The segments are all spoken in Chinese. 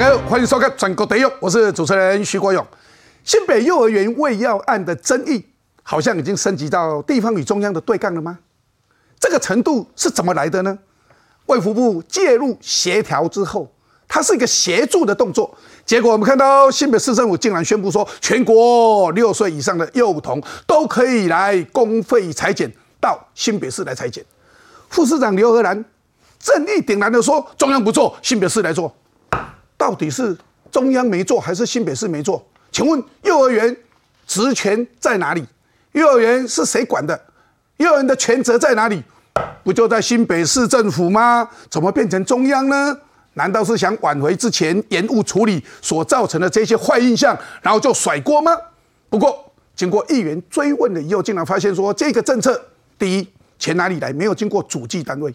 家好，欢迎收看《全国第一》，我是主持人徐国勇。新北幼儿园喂药案的争议，好像已经升级到地方与中央的对抗了吗？这个程度是怎么来的呢？卫福部介入协调之后，它是一个协助的动作。结果我们看到新北市政府竟然宣布说，全国六岁以上的幼童都可以来公费裁剪，到新北市来裁剪。副市长刘和兰正义凛然的说：“中央不做，新北市来做。”到底是中央没做，还是新北市没做？请问幼儿园职权在哪里？幼儿园是谁管的？幼儿园的权责在哪里？不就在新北市政府吗？怎么变成中央呢？难道是想挽回之前延误处理所造成的这些坏印象，然后就甩锅吗？不过经过议员追问了以后，竟然发现说这个政策，第一钱哪里来？没有经过主计单位，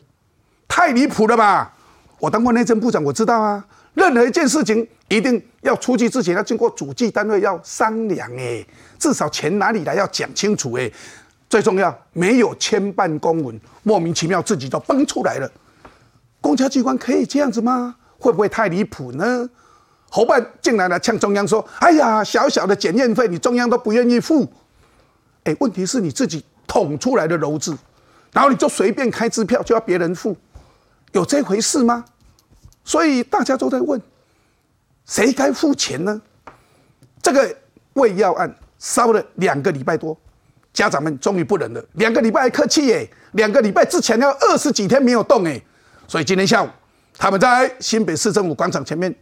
太离谱了吧？我当过内政部长，我知道啊。任何一件事情，一定要出去之前要经过主计单位要商量哎，至少钱哪里来要讲清楚哎。最重要，没有牵办公文，莫名其妙自己就崩出来了。公家机关可以这样子吗？会不会太离谱呢？侯办进来了，呛中央说：“哎呀，小小的检验费，你中央都不愿意付。”哎，问题是你自己捅出来的篓子，然后你就随便开支票就要别人付，有这回事吗？所以大家都在问，谁该付钱呢？这个胃药案烧了两个礼拜多，家长们终于不忍了。两个礼拜还客气耶，两个礼拜之前要二十几天没有动哎。所以今天下午，他们在新北市政府广场前面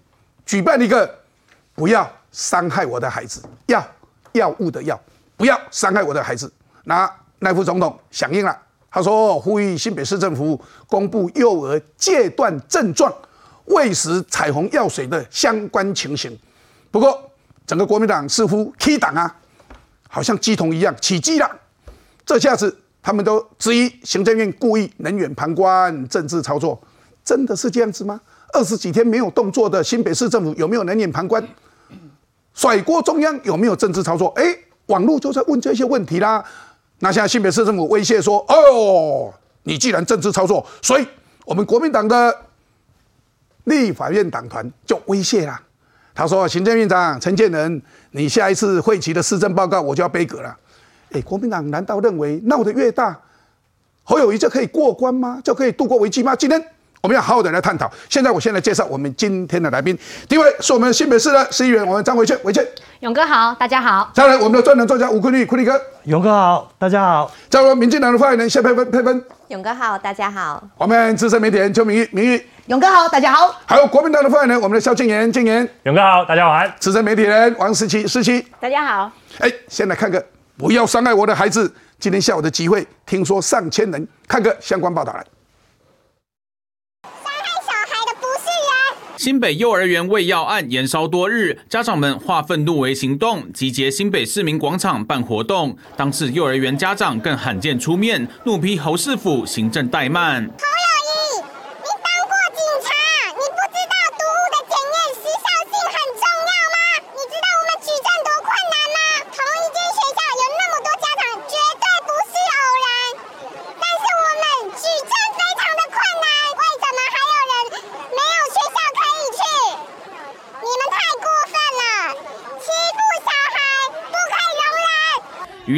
举办了一个“不要伤害我的孩子”药药物的药，不要伤害我的孩子。那赖副总统响应了，他说呼吁新北市政府公布幼儿戒断症状。喂食彩虹药水的相关情形，不过整个国民党似乎 K 党啊，好像鸡同一样起鸡了。这下子他们都质疑行政院故意冷眼旁观、政治操作，真的是这样子吗？二十几天没有动作的新北市政府有没有冷眼旁观？甩锅中央有没有政治操作？哎，网络就在问这些问题啦。那现在新北市政府威胁说：“哦，你既然政治操作，所以我们国民党的。”立法院党团就威胁了，他说：“行政院长陈建仁，你下一次会期的施政报告我就要背阁了。”哎，国民党难道认为闹得越大，侯友谊就可以过关吗？就可以度过危机吗？今天我们要好好的来探讨。现在我先来介绍我们今天的来宾，第一位是我们新北市的市议员，我们张维倩，维倩。勇哥好，大家好。再来我们的专栏作家吴坤立，坤立哥。勇哥好，大家好。再来民进党的发言人谢佩芬，佩芬。勇哥好，大家好。我们资深媒体人邱明玉，明玉。勇哥好，大家好。还有国民党的发言人，我们的萧敬言，敬言。勇哥好，大家好。资深媒体人王思琪，思琪。大家好。哎，先来看个，不要伤害我的孩子。今天下午的集会，听说上千人，看个相关报道来。新北幼儿园喂药案延烧多日，家长们化愤怒为行动，集结新北市民广场办活动。当次幼儿园家长更罕见出面，怒批侯市府行政怠慢。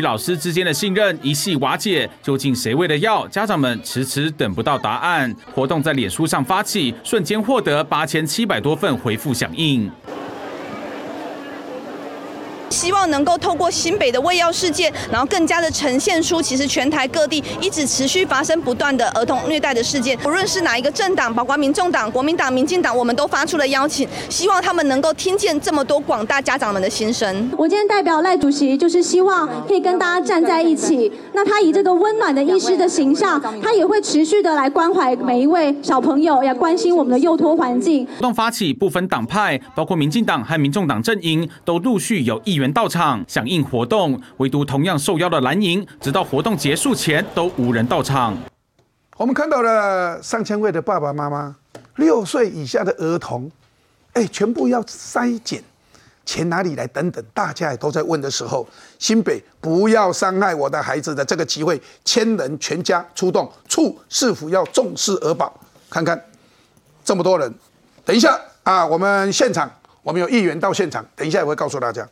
老师之间的信任一系瓦解，究竟谁喂的药？家长们迟迟等不到答案。活动在脸书上发起，瞬间获得八千七百多份回复响应。希望能够透过新北的喂药事件，然后更加的呈现出其实全台各地一直持续发生不断的儿童虐待的事件。不论是哪一个政党，包括民众党、国民党、民进党，我们都发出了邀请，希望他们能够听见这么多广大家长们的心声。我今天代表赖主席，就是希望可以跟大家站在一起。那他以这个温暖的医师的形象，他也会持续的来关怀每一位小朋友，也关心我们的幼托环境。活动发起不分党派，包括民进党和民众党阵营，都陆续有议员。到场响应活动，唯独同样受邀的蓝营，直到活动结束前都无人到场。我们看到了上千位的爸爸妈妈，六岁以下的儿童，哎，全部要筛检，钱哪里来？等等，大家也都在问的时候，新北不要伤害我的孩子的这个机会，千人全家出动，处是否要重视儿保？看看这么多人，等一下啊，我们现场我们有议员到现场，等一下也会告诉大家。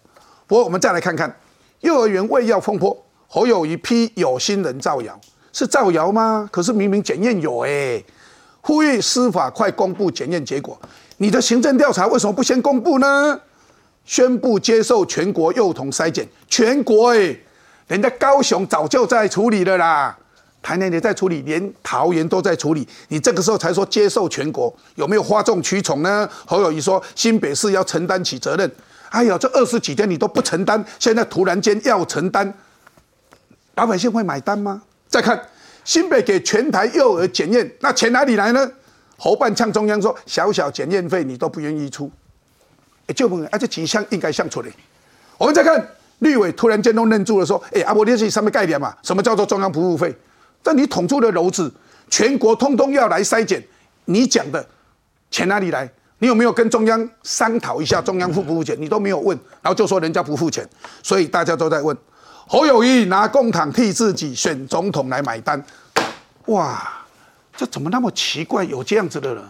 不过我们再来看看幼儿园喂药风波，侯友谊批有心人造谣，是造谣吗？可是明明检验有哎，呼吁司法快公布检验结果。你的行政调查为什么不先公布呢？宣布接受全国幼童筛检，全国哎，人家高雄早就在处理了啦。台南也在处理，连桃园都在处理，你这个时候才说接受全国，有没有哗众取宠呢？侯友谊说新北市要承担起责任，哎呀，这二十几天你都不承担，现在突然间要承担，老百姓会买单吗？再看新北给全台幼儿检验，那钱哪里来呢？侯办呛中央说小小检验费你都不愿意出，哎，就问，而且几项应该向出来。我们再看绿委突然间都愣住了，说，哎，阿伯这是什么概念嘛？什么叫做中央服务费？但你捅出的篓子，全国通通要来筛检，你讲的钱哪里来？你有没有跟中央商讨一下？中央付不付钱？你都没有问，然后就说人家不付钱，所以大家都在问侯友谊拿共党替自己选总统来买单，哇，这怎么那么奇怪？有这样子的人？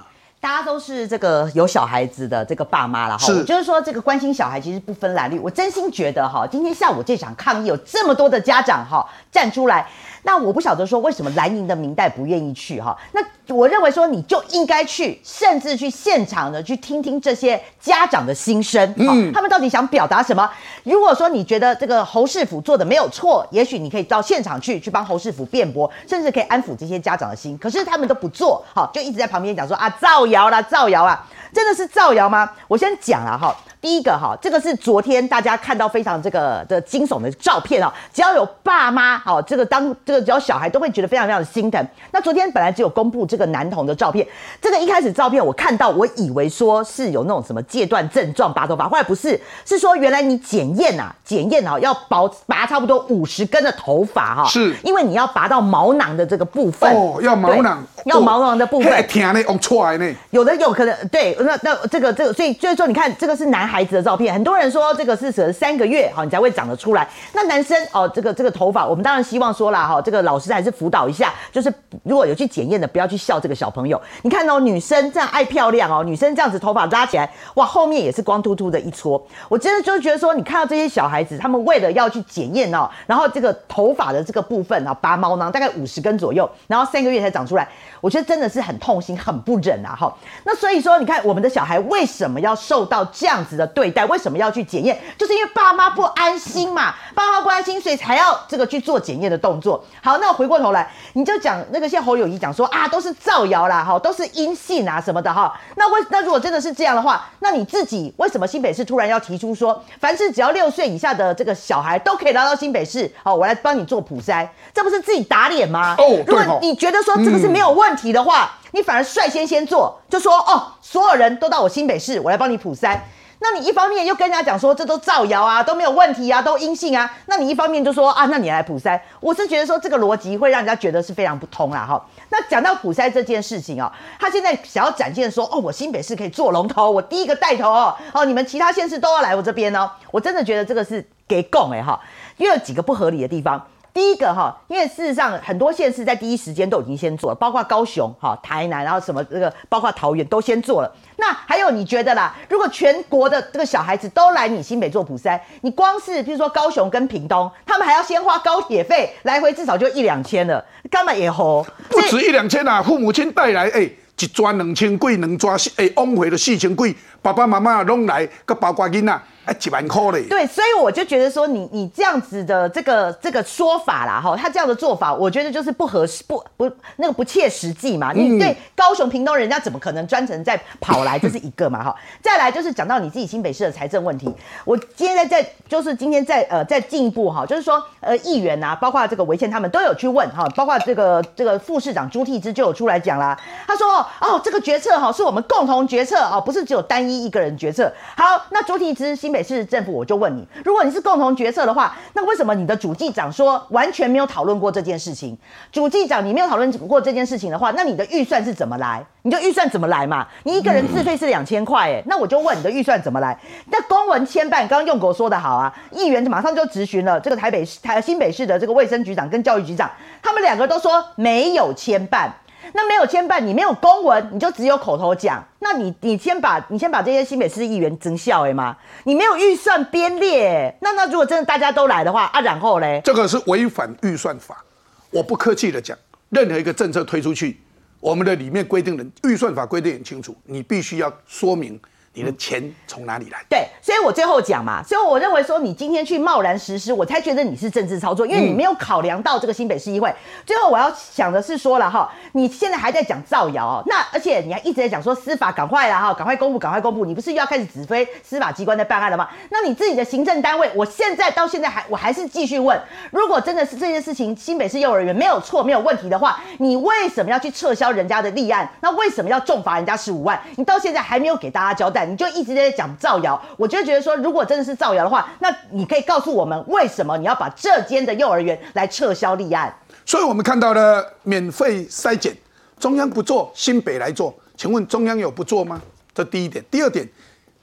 大家都是这个有小孩子的这个爸妈了哈，是就是说这个关心小孩其实不分蓝绿。我真心觉得哈，今天下午这场抗议有这么多的家长哈站出来。那我不晓得说为什么蓝营的明代不愿意去哈？那我认为说你就应该去，甚至去现场的去听听这些家长的心声，嗯，他们到底想表达什么？如果说你觉得这个侯世府做的没有错，也许你可以到现场去，去帮侯世府辩驳，甚至可以安抚这些家长的心。可是他们都不做，好，就一直在旁边讲说啊，造谣谣啦，造谣啊，真的是造谣吗？我先讲了哈。第一个哈，这个是昨天大家看到非常这个的惊悚的照片啊，只要有爸妈哦，这个当这个只要小孩都会觉得非常非常的心疼。那昨天本来只有公布这个男童的照片，这个一开始照片我看到，我以为说是有那种什么戒断症状拔头发，后来不是，是说原来你检验啊，检验啊要拔拔差不多五十根的头发哈，是因为你要拔到毛囊的这个部分哦，要毛囊，要毛囊的部分，嘿疼呢，往出来呢，有的有可能对，那那这个这个，所以所以说你看这个是男。孩孩子的照片，很多人说这个是等三个月哈，你才会长得出来。那男生哦，这个这个头发，我们当然希望说了哈，这个老师还是辅导一下，就是如果有去检验的，不要去笑这个小朋友。你看哦，女生这样爱漂亮哦，女生这样子头发拉起来，哇，后面也是光秃秃的一撮。我真的就觉得说，你看到这些小孩子，他们为了要去检验哦，然后这个头发的这个部分啊，拔毛囊大概五十根左右，然后三个月才长出来，我觉得真的是很痛心，很不忍啊哈。那所以说，你看我们的小孩为什么要受到这样子的？对待为什么要去检验？就是因为爸妈不安心嘛，爸妈不安心，所以才要这个去做检验的动作。好，那回过头来，你就讲那个像侯友谊讲说啊，都是造谣啦，哈，都是阴性啊什么的哈。那为那如果真的是这样的话，那你自己为什么新北市突然要提出说，凡是只要六岁以下的这个小孩都可以来到新北市，好，我来帮你做普筛，这不是自己打脸吗？哦，如果你觉得说这个是没有问题的话，你反而率先先做，就说哦，所有人都到我新北市，我来帮你普筛。那你一方面又跟人家讲说这都造谣啊，都没有问题啊，都阴性啊。那你一方面就说啊，那你来普筛，我是觉得说这个逻辑会让人家觉得是非常不通啦哈。那讲到普筛这件事情哦，他现在想要展现说哦，我新北市可以做龙头，我第一个带头哦，哦，你们其他县市都要来我这边哦。我真的觉得这个是给供哎哈，因为有几个不合理的地方。第一个哈，因为事实上很多县市在第一时间都已经先做了，包括高雄、哈台南，然后什么这个，包括桃园都先做了。那还有你觉得啦，如果全国的这个小孩子都来你新北做普筛，你光是譬如说高雄跟屏东，他们还要先花高铁费来回，至少就一两千了，干嘛也吼？不止一两千啊，父母亲带来哎。一抓两千几，两抓诶，往回了四千几，爸爸妈妈拢来，个包括囡仔，哎，一万块嘞。对，所以我就觉得说，你你这样子的这个这个说法啦，哈，他这样的做法，我觉得就是不合适，不不那个不切实际嘛。你对高雄、屏东人家怎么可能专程再跑来？这是一个嘛，哈。再来就是讲到你自己新北市的财政问题，我今天在在就是今天在呃在进一步哈，就是说呃议员呐，包括这个维宪他们都有去问哈，包括这个这个副市长朱替之就有出来讲啦，他说。哦，这个决策哈是我们共同决策哦，不是只有单一一个人决策。好，那朱体之新北市政府，我就问你，如果你是共同决策的话，那为什么你的主计长说完全没有讨论过这件事情？主计长你没有讨论过这件事情的话，那你的预算是怎么来？你就预算怎么来嘛？你一个人自费是两千块，哎，那我就问你的预算怎么来？那公文牵办，刚刚用狗说的好啊，议员马上就质询了这个台北市、台新北市的这个卫生局长跟教育局长，他们两个都说没有牵绊。那没有牵办，你没有公文，你就只有口头讲。那你你先把你先把这些新北市议员增效哎嘛，你没有预算编列，那那如果真的大家都来的话啊，然后嘞，这个是违反预算法。我不客气的讲，任何一个政策推出去，我们的里面规定的预算法规定很清楚，你必须要说明。你的钱从哪里来？对，所以我最后讲嘛，所以我认为说你今天去贸然实施，我才觉得你是政治操作，因为你没有考量到这个新北市议会。最后我要想的是说了哈，你现在还在讲造谣，那而且你还一直在讲说司法赶快了哈，赶快公布，赶快公布，你不是又要开始指挥司法机关在办案了吗？那你自己的行政单位，我现在到现在还我还是继续问，如果真的是这件事情新北市幼儿园没有错没有问题的话，你为什么要去撤销人家的立案？那为什么要重罚人家十五万？你到现在还没有给大家交代。你就一直在讲造谣，我就觉得说，如果真的是造谣的话，那你可以告诉我们，为什么你要把这间的幼儿园来撤销立案？所以我们看到了免费筛检，中央不做，新北来做，请问中央有不做吗？这第一点。第二点，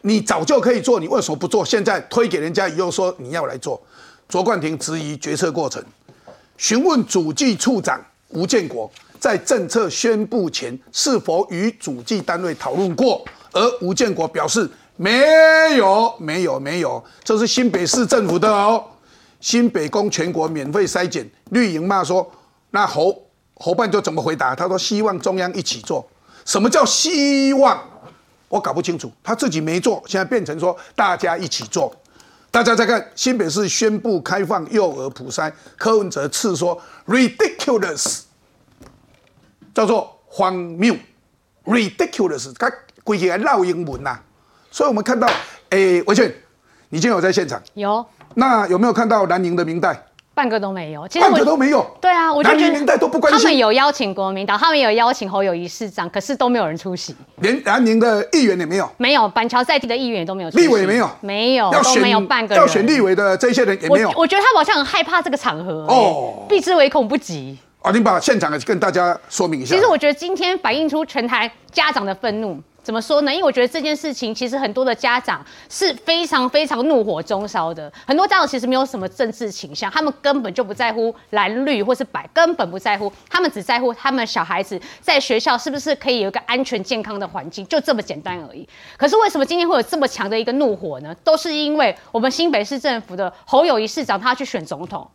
你早就可以做，你为什么不做？现在推给人家以后说你要来做，卓冠廷质疑决策过程，询问主计处长吴建国在政策宣布前是否与主计单位讨论过。而吴建国表示没有，没有，没有，这是新北市政府的哦。新北公全国免费筛检，绿营骂说，那侯侯办就怎么回答？他说希望中央一起做。什么叫希望？我搞不清楚。他自己没做，现在变成说大家一起做。大家再看新北市宣布开放幼儿普筛，柯文哲斥说 ridiculous，叫做荒谬，ridiculous。他。归起来绕英文呐，所以我们看到，诶，文倩，你今天有在现场？有。那有没有看到南宁的明代？半个都没有。半个都没有。对啊，我就觉得明代都不关心。他们有邀请国民党，他们有邀请侯友谊市长，可是都没有人出席。连南宁的议员也没有。没有，板桥在地的议员都没有。立委也没有。没有，都没有半个人。要选立委的这些人也没有。我觉得他好像很害怕这个场合。哦。避之唯恐不及。啊，你把现场跟大家说明一下。其实我觉得今天反映出全台家长的愤怒。怎么说呢？因为我觉得这件事情，其实很多的家长是非常非常怒火中烧的。很多家长其实没有什么政治倾向，他们根本就不在乎蓝绿或是白，根本不在乎，他们只在乎他们小孩子在学校是不是可以有一个安全健康的环境，就这么简单而已。可是为什么今天会有这么强的一个怒火呢？都是因为我们新北市政府的侯友谊市长他去选总统，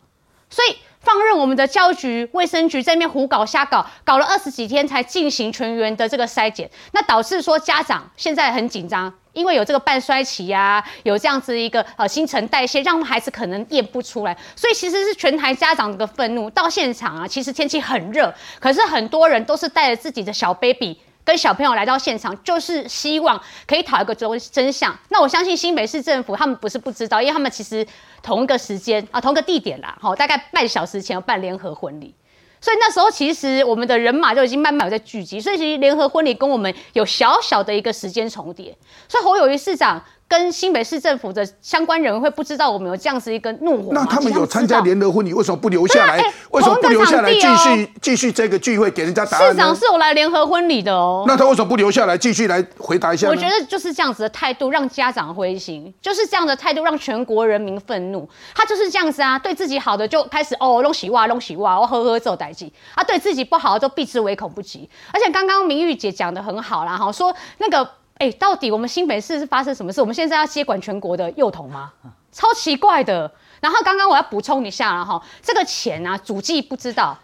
所以。放任我们的教育局、卫生局在那边胡搞瞎搞，搞了二十几天才进行全员的这个筛检，那导致说家长现在很紧张，因为有这个半衰期呀，有这样子一个呃新陈代谢，让孩子可能验不出来，所以其实是全台家长的愤怒。到现场啊，其实天气很热，可是很多人都是带着自己的小 baby。跟小朋友来到现场，就是希望可以讨一个真真相。那我相信新北市政府他们不是不知道，因为他们其实同一个时间啊，同一个地点啦，好，大概半小时前要办联合婚礼，所以那时候其实我们的人马就已经慢慢有在聚集，所以其实联合婚礼跟我们有小小的一个时间重叠，所以侯友谊市长。跟新北市政府的相关人会不知道我们有这样子一个怒火那他们有参加联合婚礼，为什么不留下来？为什么不留下来继续继续这个聚会给人家答案？市长是有来联合婚礼的哦。那他为什么不留下来继续来回答一下？我觉得就是这样子的态度让家长灰心，就是这样的态度让全国人民愤怒。他就是这样子啊，对自己好的就开始哦弄洗袜弄洗袜，我呵呵做代际啊，对自己不好的就避之唯恐不及。而且刚刚明玉姐讲的很好啦，哈，说那个。哎，到底我们新北市是发生什么事？我们现在要接管全国的幼童吗？超奇怪的。然后刚刚我要补充一下了哈，这个钱啊，主计不知道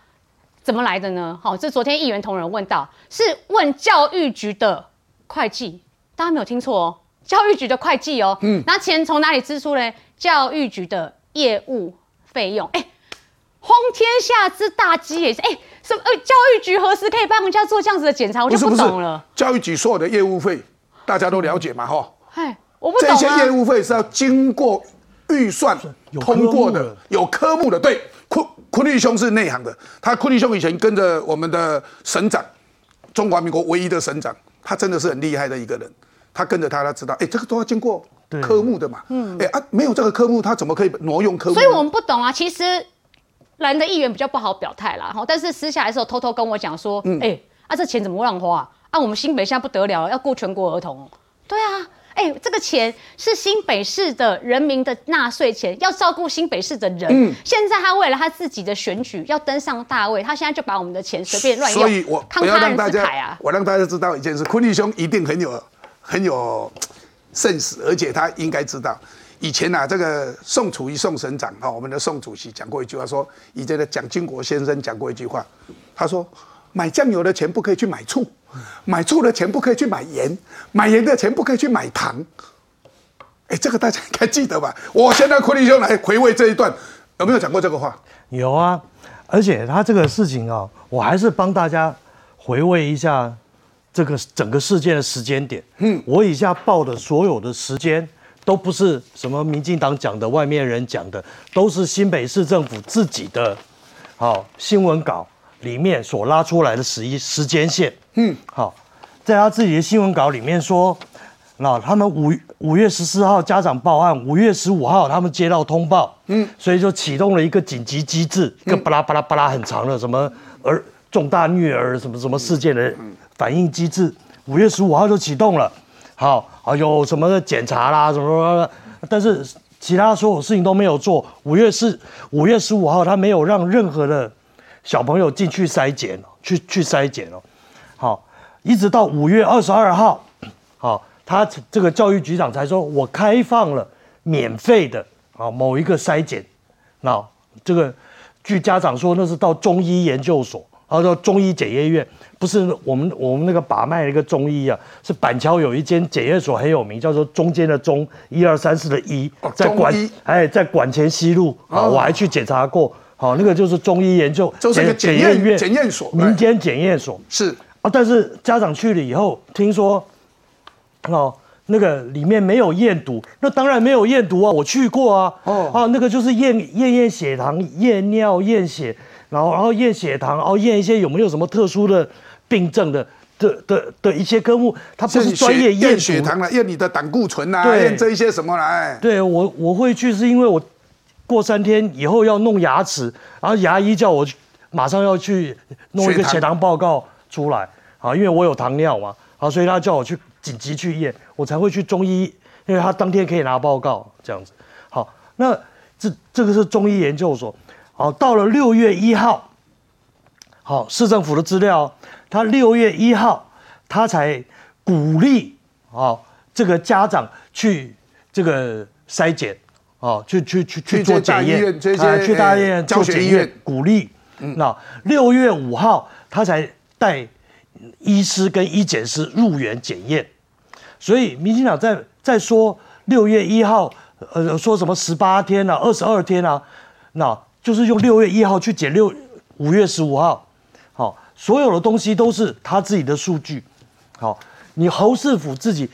怎么来的呢？好，这昨天议员同仁问到，是问教育局的会计，大家没有听错哦，教育局的会计哦。嗯。那钱从哪里支出呢？教育局的业务费用。哎，荒天下之大稽也是。哎，什么？呃，教育局何时可以帮人家做这样子的检查？我就不懂了。教育局所有的业务费。大家都了解嘛，哈，嗨，我不懂这些业务费是要经过预算通过的，有科目的。对，坤坤立兄是内行的，他坤立兄以前跟着我们的省长，中华民国唯一的省长，他真的是很厉害的一个人。他跟着他，他知道，哎，这个都要经过科目的嘛，嗯，哎啊，没有这个科目，他怎么可以挪用科目？所以我们不懂啊。其实蓝的议员比较不好表态啦，哈，但是私下的时候偷偷跟我讲说，哎，啊，这钱怎么乱花？啊，我们新北现在不得了，要顾全国儿童。对啊，哎，这个钱是新北市的人民的纳税钱，要照顾新北市的人。嗯现在他为了他自己的选举要登上大位，他现在就把我们的钱随便乱用，所以我我要让大家啊，。我让大家知道一件事，昆力兄一定很有很有 sense，而且他应该知道。以前啊，这个宋楚瑜宋省长哈，我们的宋主席讲过一句话，说以前的蒋经国先生讲过一句话，他说买酱油的钱不可以去买醋，买醋的钱不可以去买盐，买盐的钱不可以去买糖。哎，这个大家应该记得吧？我现在昆凌兄来回味这一段，有没有讲过这个话？有啊，而且他这个事情啊，我还是帮大家回味一下这个整个事件的时间点。嗯，我以下报的所有的时间都不是什么民进党讲的，外面人讲的，都是新北市政府自己的，好、新闻稿里面所拉出来的时一时间线。嗯，好，在他自己的新闻稿里面说，那他们五五月十四号家长报案，五月十五号他们接到通报，嗯，所以就启动了一个紧急机制，一个巴拉巴拉巴拉很长的什么儿重大虐儿什么什么事件的反应机制，五月十五号就启动了，好，啊有什么检查啦什么什么，但是其他所有事情都没有做。五月四五月十五号他没有让任何的小朋友进去筛检哦，去去筛检哦，好，一直到五月二十二号，好，他这个教育局长才说，我开放了免费的啊某一个筛检，那这个据家长说，那是到中医研究所，然后到中医检验院，不是我们我们那个把脉的一个中医啊，是板桥有一间检验所很有名，叫做中间的中，一二三四的一哦，在管哎在管前西路啊，哦。我还去检查过，好，那个就是中医研究，就是一个检验院检验所民间检验所。是啊，但是家长去了以后，听说哦，那个里面没有验毒，那当然没有验毒啊，我去过啊。哦啊，那个就是验验验血糖、验尿、验血，然后然后验血糖，然后验一些有没有什么特殊的病症的的的的一些科目，它不是验专业血验验血糖了，验你的胆固醇呐，对验这一些什么来？对我我会去是因为我过三天以后要弄牙齿，然后牙医叫我去马上要去弄一个血糖报告出来啊，因为我有糖尿嘛，啊，所以他叫我去紧急去验，我才会去中医，因为他当天可以拿报告这样子。好，那这这个是中医研究所，好，到了六月一号，好，市政府的资料，他六月一号他才鼓励啊这个家长去这个筛检啊，去去去去做检验医院，这些哎去大医呃院教做检验学医院，鼓励。那六月五号他才带医师跟医检师入园检验，所以民进党在在说六月一号，呃，说什么十八天啊，二十二天啊，那就是用六月一号去减六五月十五号，好，所有的东西都是他自己的数据，好，你侯世府自己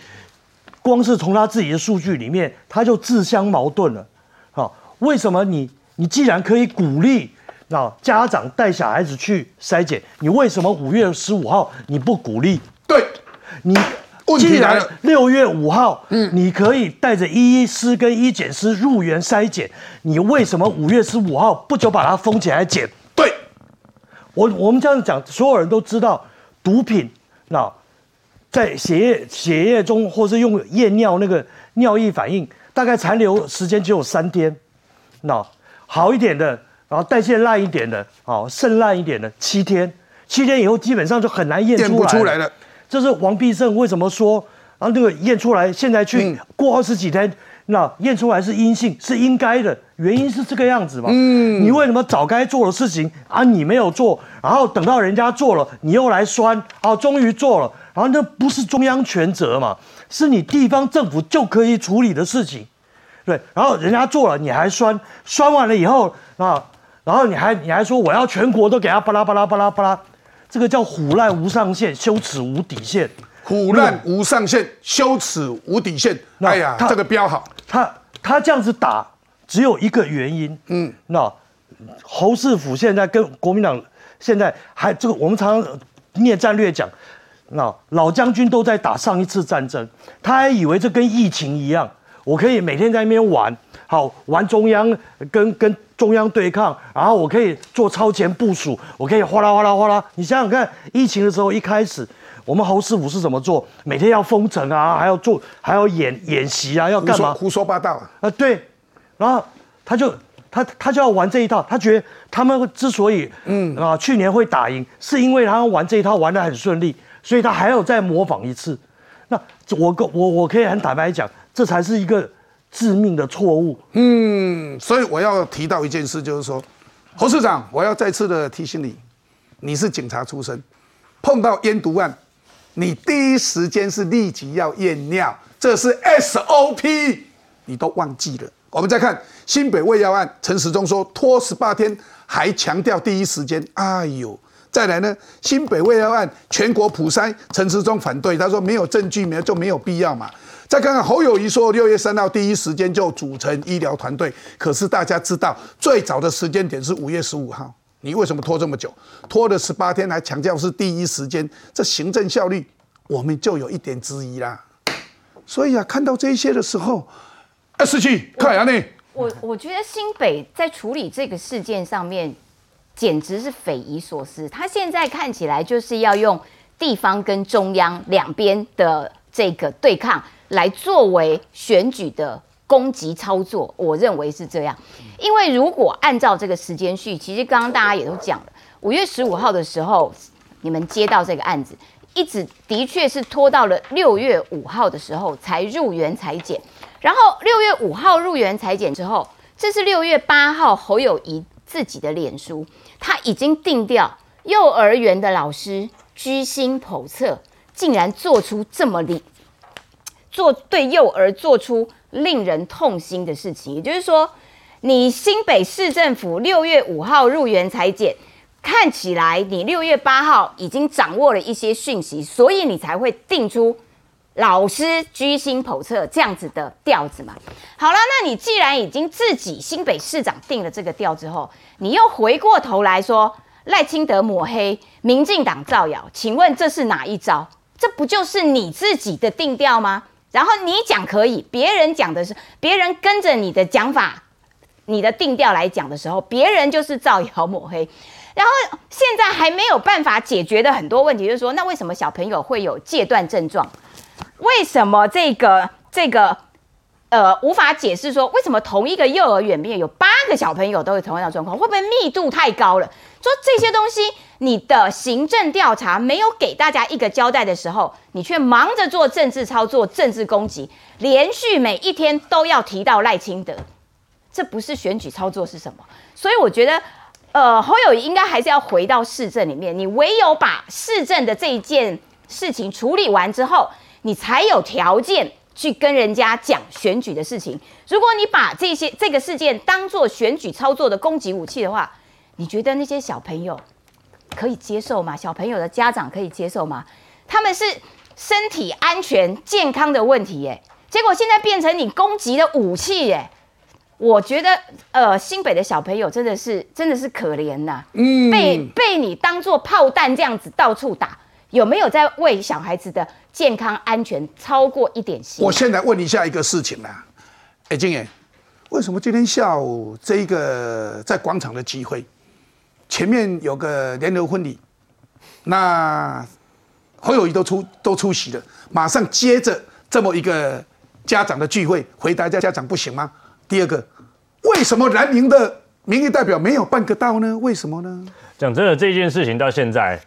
光是从他自己的数据里面，他就自相矛盾了，好，为什么你你既然可以鼓励？那家长带小孩子去筛检，你为什么五月十五号你不鼓励？对，你既然六月五号，嗯，你可以带着医师跟医检师入园筛检，你为什么五月十五号不就把它封起来检？对，我我们这样讲，所有人都知道，毒品那在血液血液中，或是用验尿那个尿液反应，大概残留时间只有三天。那好一点的，然后代谢烂一点的，哦，肾烂一点的，七天，七天以后基本上就很难验验出来不出来了。这是王必胜为什么说，然后那个验出来，现在去嗯过二十几天，那验出来是阴性，是应该的，原因是这个样子嘛。嗯，你为什么早该做的事情啊，你没有做，然后等到人家做了，你又来酸，啊，终于做了，然后那不是中央全责嘛，是你地方政府就可以处理的事情。对，然后人家做了，你还酸，酸完了以后啊，然后你还你还说我要全国都给他巴拉巴拉巴拉巴拉，这个叫虎烂无上限，羞耻无底线。虎烂无上限，羞耻无底线。那哎呀，他这个标好，他他这样子打只有一个原因，嗯，那侯世府现在跟国民党现在还这个我们常常念战略讲，那老将军都在打上一次战争，他还以为这跟疫情一样，我可以每天在那边玩，好玩中央跟跟中央对抗，然后我可以做超前部署，我可以哗啦哗啦哗啦。你想想看，疫情的时候一开始，我们侯师傅是怎么做？每天要封城啊，还要做，还要演演习啊，要干嘛？胡说八道啊！啊，对，然后他就他他就要玩这一套，他觉得他们之所以嗯啊去年会打赢，是因为他们玩这一套玩得很顺利，所以他还要再模仿一次。那我我我可以很坦白讲，这才是一个致命的错误。嗯，所以我要提到一件事，就是说，侯市长，我要再次的提醒你，你是警察出身，碰到烟毒案，你第一时间是立即要验尿，这是 SOP，你都忘记了。我们再看新北胃药案，陈时中说拖十八天，还强调第一时间。哎呦，再来呢，新北胃药案全国普筛，陈时中反对，他说没有证据，没有就没有必要嘛。再看看侯友谊说六月三号第一时间就组成医疗团队，可是大家知道最早的时间点是五月十五号，你为什么拖这么久？拖了十八天还强调是第一时间，这行政效率我们就有一点质疑啦。所以啊，看到这些的时候，二十七，看下呢。我我觉得新北在处理这个事件上面，简直是匪夷所思。他现在看起来就是要用地方跟中央两边的这个对抗来作为选举的攻击操作，我认为是这样。因为如果按照这个时间序，其实刚刚大家也都讲了，五月十五号的时候，你们接到这个案子，一直的确是拖到了六月五号的时候才入园裁剪。然后六月五号入园裁剪之后，这是六月八号侯友谊自己的脸书，他已经定调幼儿园的老师居心叵测，竟然做出这么令做对幼儿做出令人痛心的事情。也就是说，你新北市政府六月五号入园裁剪，看起来你六月八号已经掌握了一些讯息，所以你才会定出。老师居心叵测这样子的调子嘛，好了，那你既然已经自己新北市长定了这个调之后，你又回过头来说赖清德抹黑，民进党造谣，请问这是哪一招？这不就是你自己的定调吗？然后你讲可以，别人讲的是别人跟着你的讲法，你的定调来讲的时候，别人就是造谣抹黑。然后现在还没有办法解决的很多问题，就是说，那为什么小朋友会有戒断症状？为什么这个这个呃无法解释？说为什么同一个幼儿园里面有八个小朋友都有同样的状况？会不会密度太高了？说这些东西，你的行政调查没有给大家一个交代的时候，你却忙着做政治操作、政治攻击，连续每一天都要提到赖清德，这不是选举操作是什么？所以我觉得，呃，侯友谊应该还是要回到市政里面，你唯有把市政的这一件事情处理完之后。你才有条件去跟人家讲选举的事情。如果你把这些这个事件当做选举操作的攻击武器的话，你觉得那些小朋友可以接受吗？小朋友的家长可以接受吗？他们是身体安全健康的问题耶，结果现在变成你攻击的武器耶。我觉得呃，新北的小朋友真的是真的是可怜呐，嗯，被被你当做炮弹这样子到处打。有没有在为小孩子的健康安全超过一点心？我现在问一下一个事情啦，哎，金爷，为什么今天下午这一个在广场的集会，前面有个联合婚礼，那侯友谊都出都出席了，马上接着这么一个家长的聚会，回答家家长不行吗？第二个，为什么南宁的民意代表没有办个到呢？为什么呢？讲真的，这件事情到现在。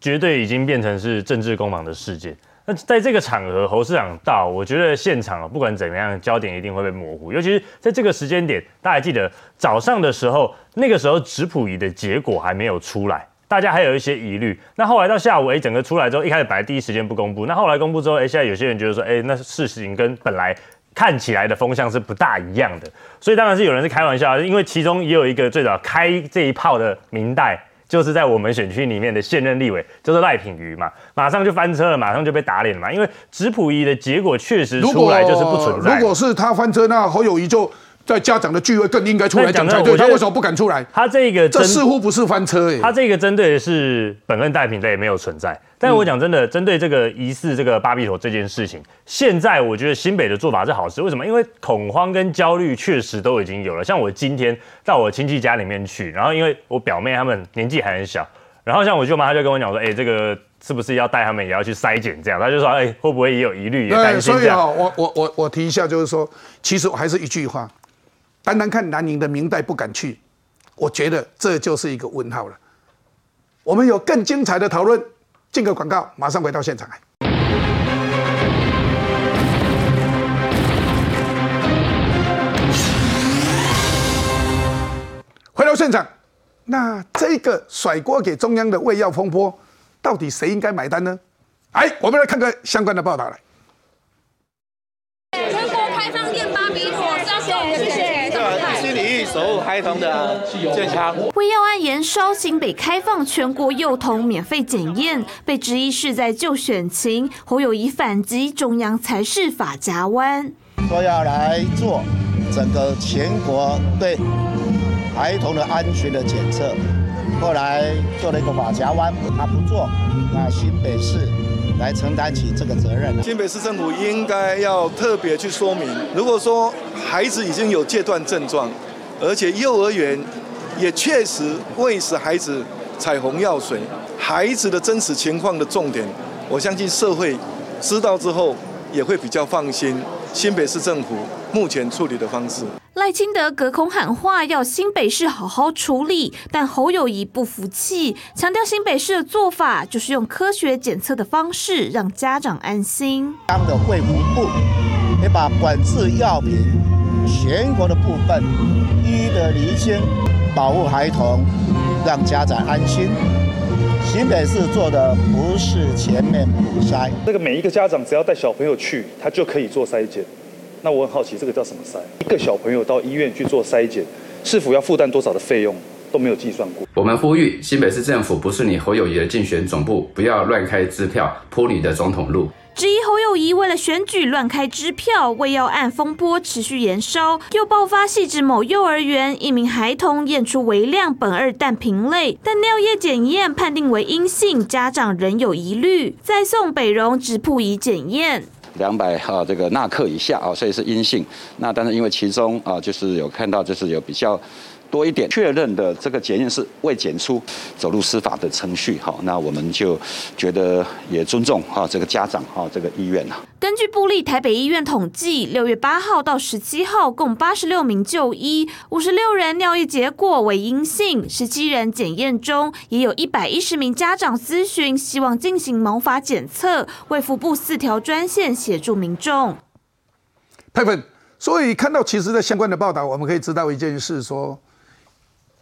绝对已经变成是政治攻防的事件。那在这个场合，侯市长到，我觉得现场不管怎么样，焦点一定会被模糊。尤其是在这个时间点，大家记得早上的时候，那个时候质谱仪的结果还没有出来，大家还有一些疑虑。那后来到下午，哎，整个出来之后，一开始本来第一时间不公布，那后来公布之后，哎，现在有些人觉得说，哎，那事情跟本来看起来的风向是不大一样的。所以当然是有人是开玩笑，因为其中也有一个最早开这一炮的明代。就是在我们选区里面的现任立委，就是赖品瑜嘛，马上就翻车了，马上就被打脸了嘛。因为直普仪的结果确实出来就是不存在。如果是他翻车，那侯友谊就。在家长的聚会更应该出来讲才对，他为什么不敢出来？他这个这似乎不是翻车诶，他这个针对的是本案代品类没有存在。但我讲真的，针对这个疑似这个巴比妥这件事情，现在我觉得新北的做法是好事。为什么？因为恐慌跟焦虑确实都已经有了。像我今天到我亲戚家里面去，然后因为我表妹他们年纪还很小，然后像我舅妈，她就跟我讲说，哎，这个是不是要带他们也要去筛检？这样，她就说，哎，会不会也有疑虑，也担心这样。所以哦，我我我我提一下，就是说，其实我还是一句话，单单看南宁的明代不敢去，我觉得这就是一个问号了。我们有更精彩的讨论，进个广告，马上回到现场来。回到现场，那这个甩锅给中央的胃药风波，到底谁应该买单呢？哎，我们来看看相关的报道来。全国开放验巴比妥，谢谢谢守护孩童的健康。为要案延烧，新北开放全国幼童免费检验，被质疑是在救选情。侯友谊反击，中央才是法夹弯，说要来做整个全国对。孩童的安全的检测，后来做了一个法夹弯，他不做，那新北市来承担起这个责任。新北市政府应该要特别去说明，如果说孩子已经有戒断症状，而且幼儿园也确实喂食孩子彩虹药水，孩子的真实情况的重点，我相信社会知道之后也会比较放心。新北市政府目前处理的方式。赖清德隔空喊话，要新北市好好处理，但侯友谊不服气，强调新北市的做法就是用科学检测的方式让家长安心。当的卫福部也把管制药品全国的部分的厘清，保护孩童，让家长安心。新北市做的不是全面普筛，这个每一个家长只要带小朋友去，他就可以做筛检。那我很好奇，这个叫什么筛？一个小朋友到医院去做筛检，是否要负担多少的费用都没有计算过。我们呼吁新北市政府不是你侯友谊的竞选总部，不要乱开支票铺你的总统路。质疑侯友谊为了选举乱开支票，为要案风波持续延烧，又爆发细致某幼儿园一名孩童验出微量苯二氮平类，但尿液检验判定为阴性，家长仍有疑虑，再送北荣直铺仪检验。两百哈这个纳克以下啊，所以是阴性。那但是因为其中啊，就是有看到就是有比较多一点确认的这个检验是未检出，走入司法的程序哈。那我们就觉得也尊重哈这个家长哈这个意愿呐。根据布利台北医院统计，六月八号到十七号，共八十六名就医，五十六人尿液结果为阴性，十七人检验中，也有一百一十名家长咨询，希望进行毛发检测，为服部四条专线协助民众。派粉，所以看到其实的相关的报道，我们可以知道一件事，说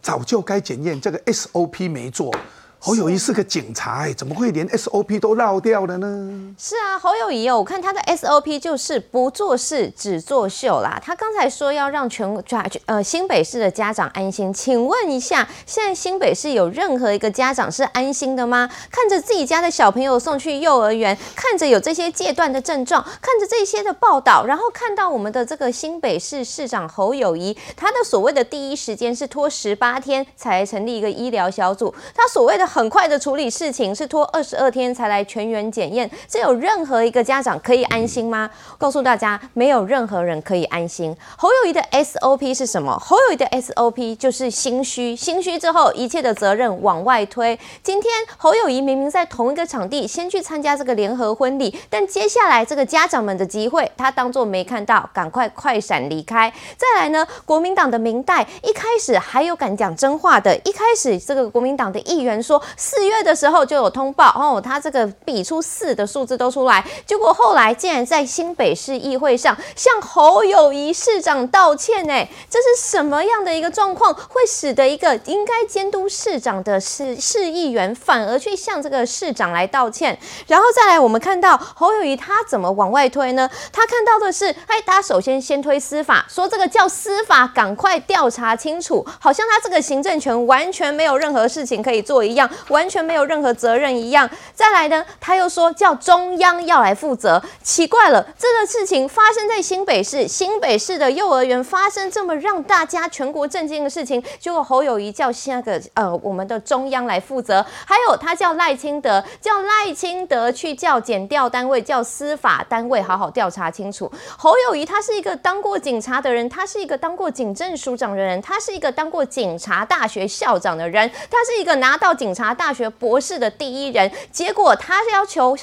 早就该检验，这个 SOP 没做。侯友谊是个警察，哎，怎么会连 SOP 都绕掉了呢？是啊，侯友谊哦，我看他的 SOP 就是不做事只作秀啦。他刚才说要让全全呃新北市的家长安心，请问一下，现在新北市有任何一个家长是安心的吗？看着自己家的小朋友送去幼儿园，看着有这些戒断的症状，看着这些的报道，然后看到我们的这个新北市市长侯友谊，他的所谓的第一时间是拖十八天才成立一个医疗小组，他所谓的。很快的处理事情是拖二十二天才来全员检验，这有任何一个家长可以安心吗？告诉大家，没有任何人可以安心。侯友谊的 SOP 是什么？侯友谊的 SOP 就是心虚，心虚之后一切的责任往外推。今天侯友谊明明在同一个场地先去参加这个联合婚礼，但接下来这个家长们的机会，他当作没看到，赶快快闪离开。再来呢，国民党的明代一开始还有敢讲真话的，一开始这个国民党的议员说。四月的时候就有通报哦，他这个比出四的数字都出来，结果后来竟然在新北市议会上向侯友谊市长道歉，哎，这是什么样的一个状况，会使得一个应该监督市长的市市议员反而去向这个市长来道歉？然后再来，我们看到侯友谊他怎么往外推呢？他看到的是，哎，他首先先推司法，说这个叫司法赶快调查清楚，好像他这个行政权完全没有任何事情可以做一样。完全没有任何责任一样。再来呢，他又说叫中央要来负责。奇怪了，这个事情发生在新北市，新北市的幼儿园发生这么让大家全国震惊的事情，结果侯友谊叫那个呃我们的中央来负责。还有他叫赖清德，叫赖清德去叫检调单位，叫司法单位好好调查清楚。侯友谊他是一个当过警察的人，他是一个当过警政署长的人，他是一个当过警察大学校长的人，他是一个拿到警察。察大学博士的第一人，结果他是要求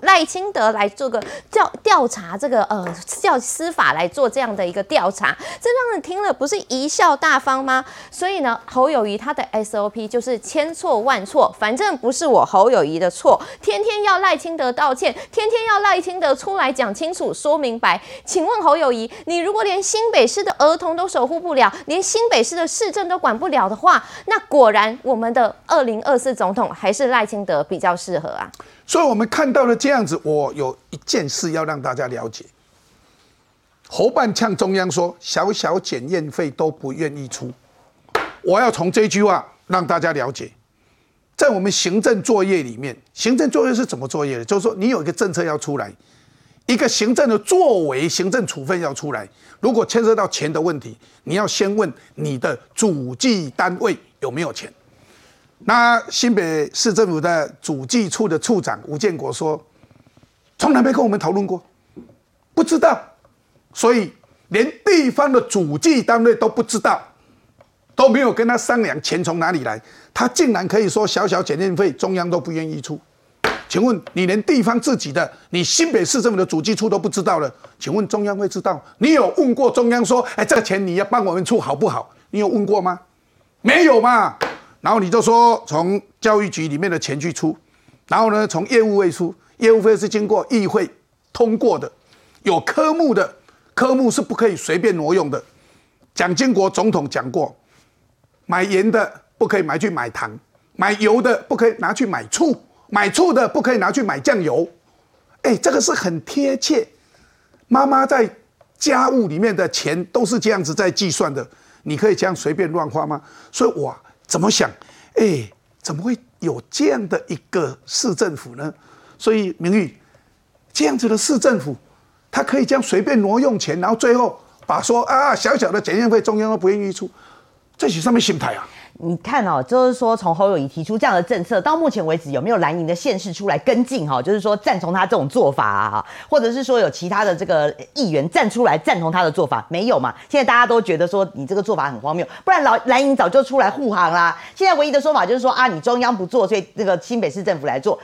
赖清德来做个调调查，这个呃叫司法来做这样的一个调查，这让人听了不是贻笑大方吗？所以呢，侯友谊他的 SOP 就是千错万错，反正不是我侯友谊的错，天天要赖清德道歉，天天要赖清德出来讲清楚、说明白。请问侯友谊，你如果连新北市的儿童都守护不了，连新北市的市政都管不了的话，那果然我们的二零二四总统还是赖清德比较适合啊。所以，我们看到了这样子，我有一件事要让大家了解。侯办呛中央说，小小检验费都不愿意出。我要从这句话让大家了解，在我们行政作业里面，行政作业是怎么作业的？就是说，你有一个政策要出来，一个行政的作为、行政处分要出来，如果牵涉到钱的问题，你要先问你的主计单位有没有钱。那新北市政府的主计处的处长吴建国说，从来没跟我们讨论过，不知道，所以连地方的主计单位都不知道，都没有跟他商量钱从哪里来，他竟然可以说小小检验费中央都不愿意出，请问你连地方自己的你新北市政府的主计处都不知道了，请问中央会知道？你有问过中央说，哎，这个钱你要帮我们出好不好？你有问过吗？没有嘛。然后你就说从教育局里面的钱去出，然后呢从业务费出，业务费是经过议会通过的，有科目的科目是不可以随便挪用的。蒋经国总统讲过，买盐的不可以买去买糖，买油的不可以拿去买醋，买醋的不可以拿去买酱油。哎，这个是很贴切。妈妈在家务里面的钱都是这样子在计算的，你可以这样随便乱花吗？所以，我。怎么想？哎，怎么会有这样的一个市政府呢？所以，明玉这样子的市政府，他可以这样随便挪用钱，然后最后把说啊小小的检验费中央都不愿意出，这是什么心态啊？你看哦，就是说从侯友谊提出这样的政策，到目前为止有没有蓝营的县市出来跟进哈？就是说赞同他这种做法啊，或者是说有其他的这个议员站出来赞同他的做法，没有嘛？现在大家都觉得说你这个做法很荒谬，不然老蓝营早就出来护航啦。现在唯一的说法就是说啊，你中央不做，所以这个新北市政府来做。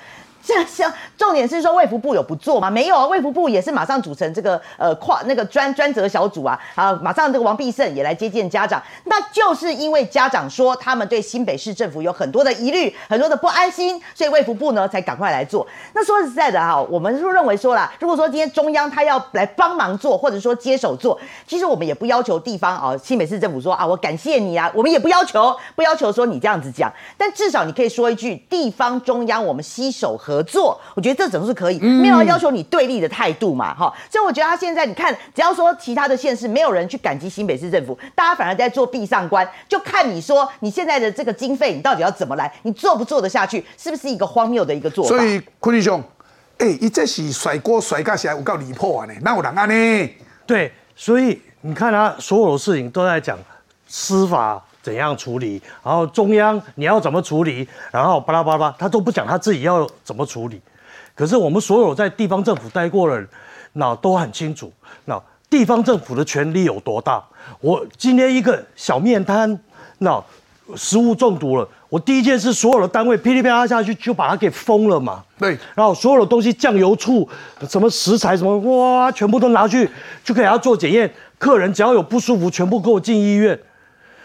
像像重点是说卫福部有不做吗？没有啊，卫福部也是马上组成这个呃跨那个专专责小组啊，啊，马上这个王必胜也来接见家长，那就是因为家长说他们对新北市政府有很多的疑虑，很多的不安心，所以卫福部呢才赶快来做。那说实在的哈，我们是认为说啦，如果说今天中央他要来帮忙做，或者说接手做，其实我们也不要求地方啊，新北市政府说啊，我感谢你啊，我们也不要求不要求说你这样子讲，但至少你可以说一句地方中央我们携手合。合作，我觉得这种是可以，没有要求你对立的态度嘛，哈。所以我觉得他现在，你看，只要说其他的县市没有人去感激新北市政府，大家反而在做壁上关，就看你说你现在的这个经费，你到底要怎么来，你做不做得下去，是不是一个荒谬的一个做法？所以坤弟兄，哎，一这是甩锅甩下来，我告离谱啊呢，那我人安呢？对，所以你看他所有的事情都在讲司法。怎样处理？然后中央你要怎么处理？然后巴拉巴拉，他都不讲他自己要怎么处理。可是我们所有在地方政府待过的人，那都很清楚，那地方政府的权力有多大。我今天一个小面摊，那食物中毒了，我第一件事所有的单位噼里啪啦下去就把它给封了嘛。对，然后所有的东西酱油醋什么食材什么哇，全部都拿去就给他做检验。客人只要有不舒服，全部给我进医院。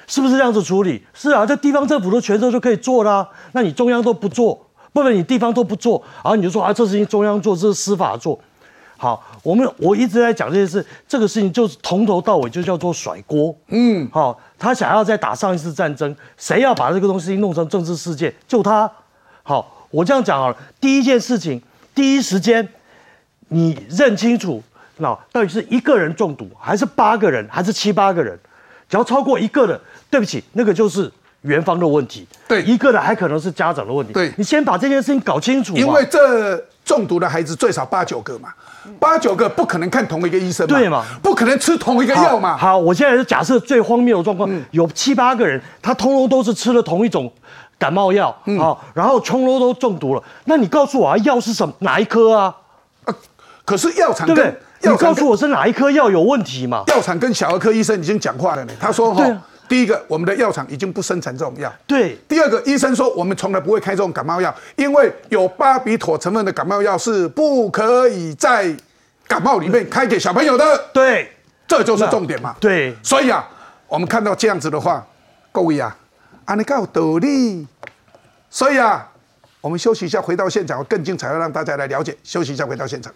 是不是这样子处理？是啊，这地方政府的权责就可以做啦。那你中央都不做，不然你地方都不做，然后你就说啊，这事情中央做，这是司法做。好，我们我一直在讲这件事，这个事情就是从头到尾就叫做甩锅。嗯，好，他想要再打上一次战争，谁要把这个东西弄成政治事件，就他。好，我这样讲好了，第一件事情，第一时间你认清楚，那到底是一个人中毒，还是八个人，还是七八个人？只要超过一个的。对不起，那个就是园方的问题。对，一个呢还可能是家长的问题。对，你先把这件事情搞清楚。因为这中毒的孩子最少八九个嘛，八九个不可能看同一个医生嘛，对嘛？不可能吃同一个药嘛。好，我现在是假设最荒谬的状况，有七八个人，他通通都是吃了同一种感冒药，好，然后通通都中毒了。那你告诉我啊，药是什么？哪一颗啊？可是药厂对不对？你告诉我是哪一颗药有问题嘛？药厂跟小儿科医生已经讲话了呢，他说哈。第一个，我们的药厂已经不生产这种药。对。第二个，医生说我们从来不会开这种感冒药，因为有巴比妥成分的感冒药是不可以在感冒里面开给小朋友的。对，这就是重点嘛。对。所以啊，我们看到这样子的话，各位啊，啊你有道理。所以啊，我们休息一下，回到现场，更精彩，要让大家来了解。休息一下，回到现场。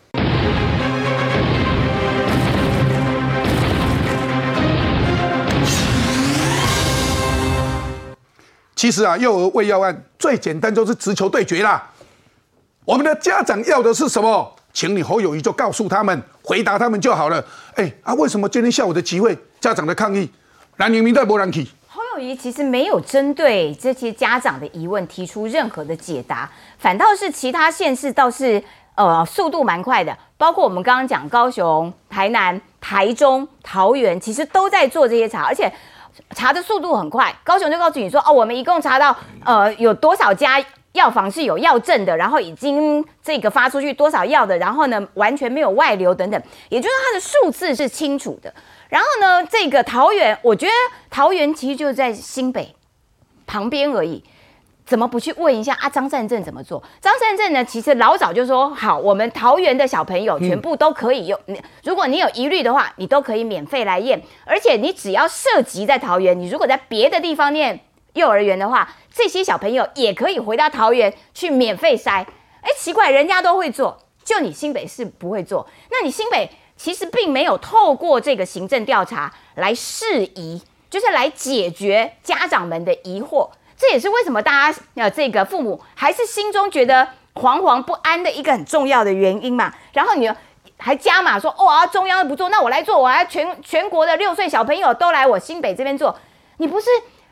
其实啊，幼儿喂药案最简单就是直球对决啦。我们的家长要的是什么？请你侯友谊就告诉他们，回答他们就好了。哎啊，为什么今天下午的集会，家长的抗议，南宁民代不让去？侯友谊其实没有针对这些家长的疑问提出任何的解答，反倒是其他县市倒是呃速度蛮快的，包括我们刚刚讲高雄、台南、台中、桃园，其实都在做这些查，而且。查的速度很快，高雄就告诉你说，哦，我们一共查到，呃，有多少家药房是有药证的，然后已经这个发出去多少药的，然后呢，完全没有外流等等，也就是它的数字是清楚的。然后呢，这个桃园，我觉得桃园其实就在新北旁边而已。怎么不去问一下啊？张善政怎么做？张善政呢？其实老早就说好，我们桃园的小朋友全部都可以用。你如果你有疑虑的话，你都可以免费来验。而且你只要涉及在桃园，你如果在别的地方念幼儿园的话，这些小朋友也可以回到桃园去免费筛。哎，奇怪，人家都会做，就你新北市不会做。那你新北其实并没有透过这个行政调查来释疑，就是来解决家长们的疑惑。这也是为什么大家呃这个父母还是心中觉得惶惶不安的一个很重要的原因嘛。然后你还加码说哦啊中央不做，那我来做，我来全全国的六岁小朋友都来我新北这边做，你不是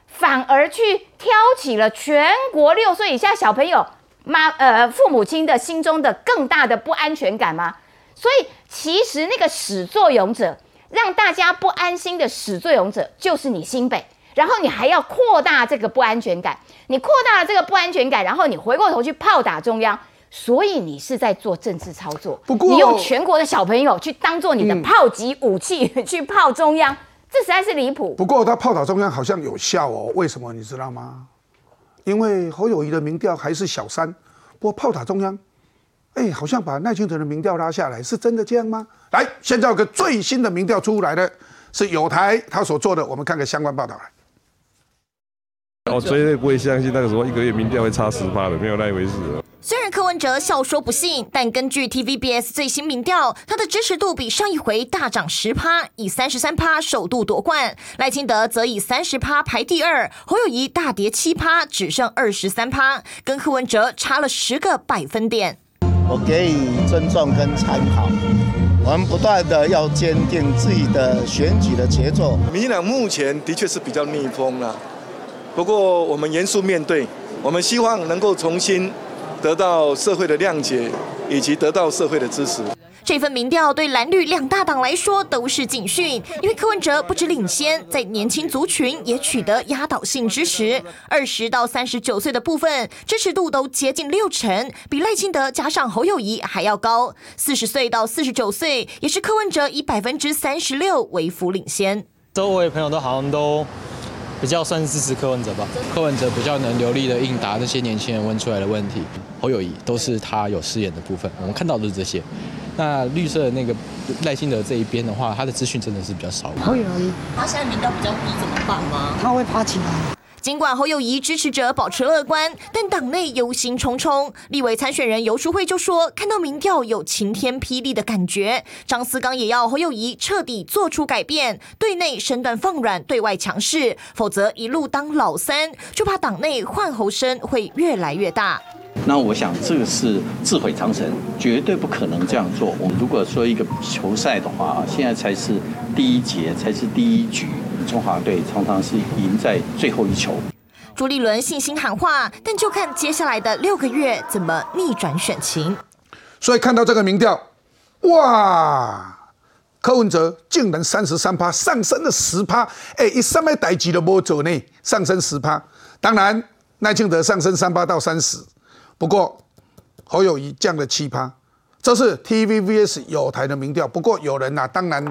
反而去挑起了全国六岁以下小朋友妈呃父母亲的心中的更大的不安全感吗？所以其实那个始作俑者，让大家不安心的始作俑者就是你新北。然后你还要扩大这个不安全感，你扩大了这个不安全感，然后你回过头去炮打中央，所以你是在做政治操作。不过你用全国的小朋友去当做你的炮击武器去炮中央，这实在是离谱。不过他炮打中央好像有效哦，为什么你知道吗？因为侯友谊的民调还是小三，不过炮打中央，哎，好像把赖清德的民调拉下来，是真的这样吗？来，现在有个最新的民调出来的，是有台他所做的，我们看个相关报道来。我绝对不会相信那个时候一个月民调会差十趴的，没有那一回事。虽然柯文哲笑说不信，但根据 TVBS 最新民调，他的支持度比上一回大涨十趴，以三十三趴首度夺冠。赖清德则以三十趴排第二，侯友谊大跌七趴，只剩二十三趴，跟柯文哲差了十个百分点。我给予尊重跟参考，我们不断的要坚定自己的选举的节奏。民进党目前的确是比较逆风了。不过，我们严肃面对，我们希望能够重新得到社会的谅解，以及得到社会的支持。这份民调对蓝绿两大党来说都是警讯，因为柯文哲不止领先，在年轻族群也取得压倒性支持。二十到三十九岁的部分支持度都接近六成，比赖清德加上侯友谊还要高。四十岁到四十九岁也是柯文哲以百分之三十六为辅领先。周围朋友都好像都。比较算是支持柯文哲吧，柯文哲比较能流利的应答那些年轻人问出来的问题，侯友谊都是他有饰演的部分，我们看到的是这些。那绿色的那个赖清德这一边的话，他的资讯真的是比较少。侯友谊，他现在民调比较低，怎么办吗？他会爬起来。尽管侯友谊支持者保持乐观，但党内忧心忡忡。立委参选人游淑慧就说：“看到民调有晴天霹雳的感觉。”张思刚也要侯友谊彻底做出改变，对内身段放软，对外强势，否则一路当老三，就怕党内换侯声会越来越大。那我想这个是自毁长城，绝对不可能这样做。我们如果说一个球赛的话，现在才是第一节，才是第一局。中华队常常是赢在最后一球。朱立伦信心喊话，但就看接下来的六个月怎么逆转选情。所以看到这个民调，哇，柯文哲竟然三十三趴上升了十趴，哎，一上面代级都没走呢，上升十趴。当然赖清德上升三趴到三十，不过侯友谊降了七趴。这是 TVBS 有台的民调，不过有人呐，当然。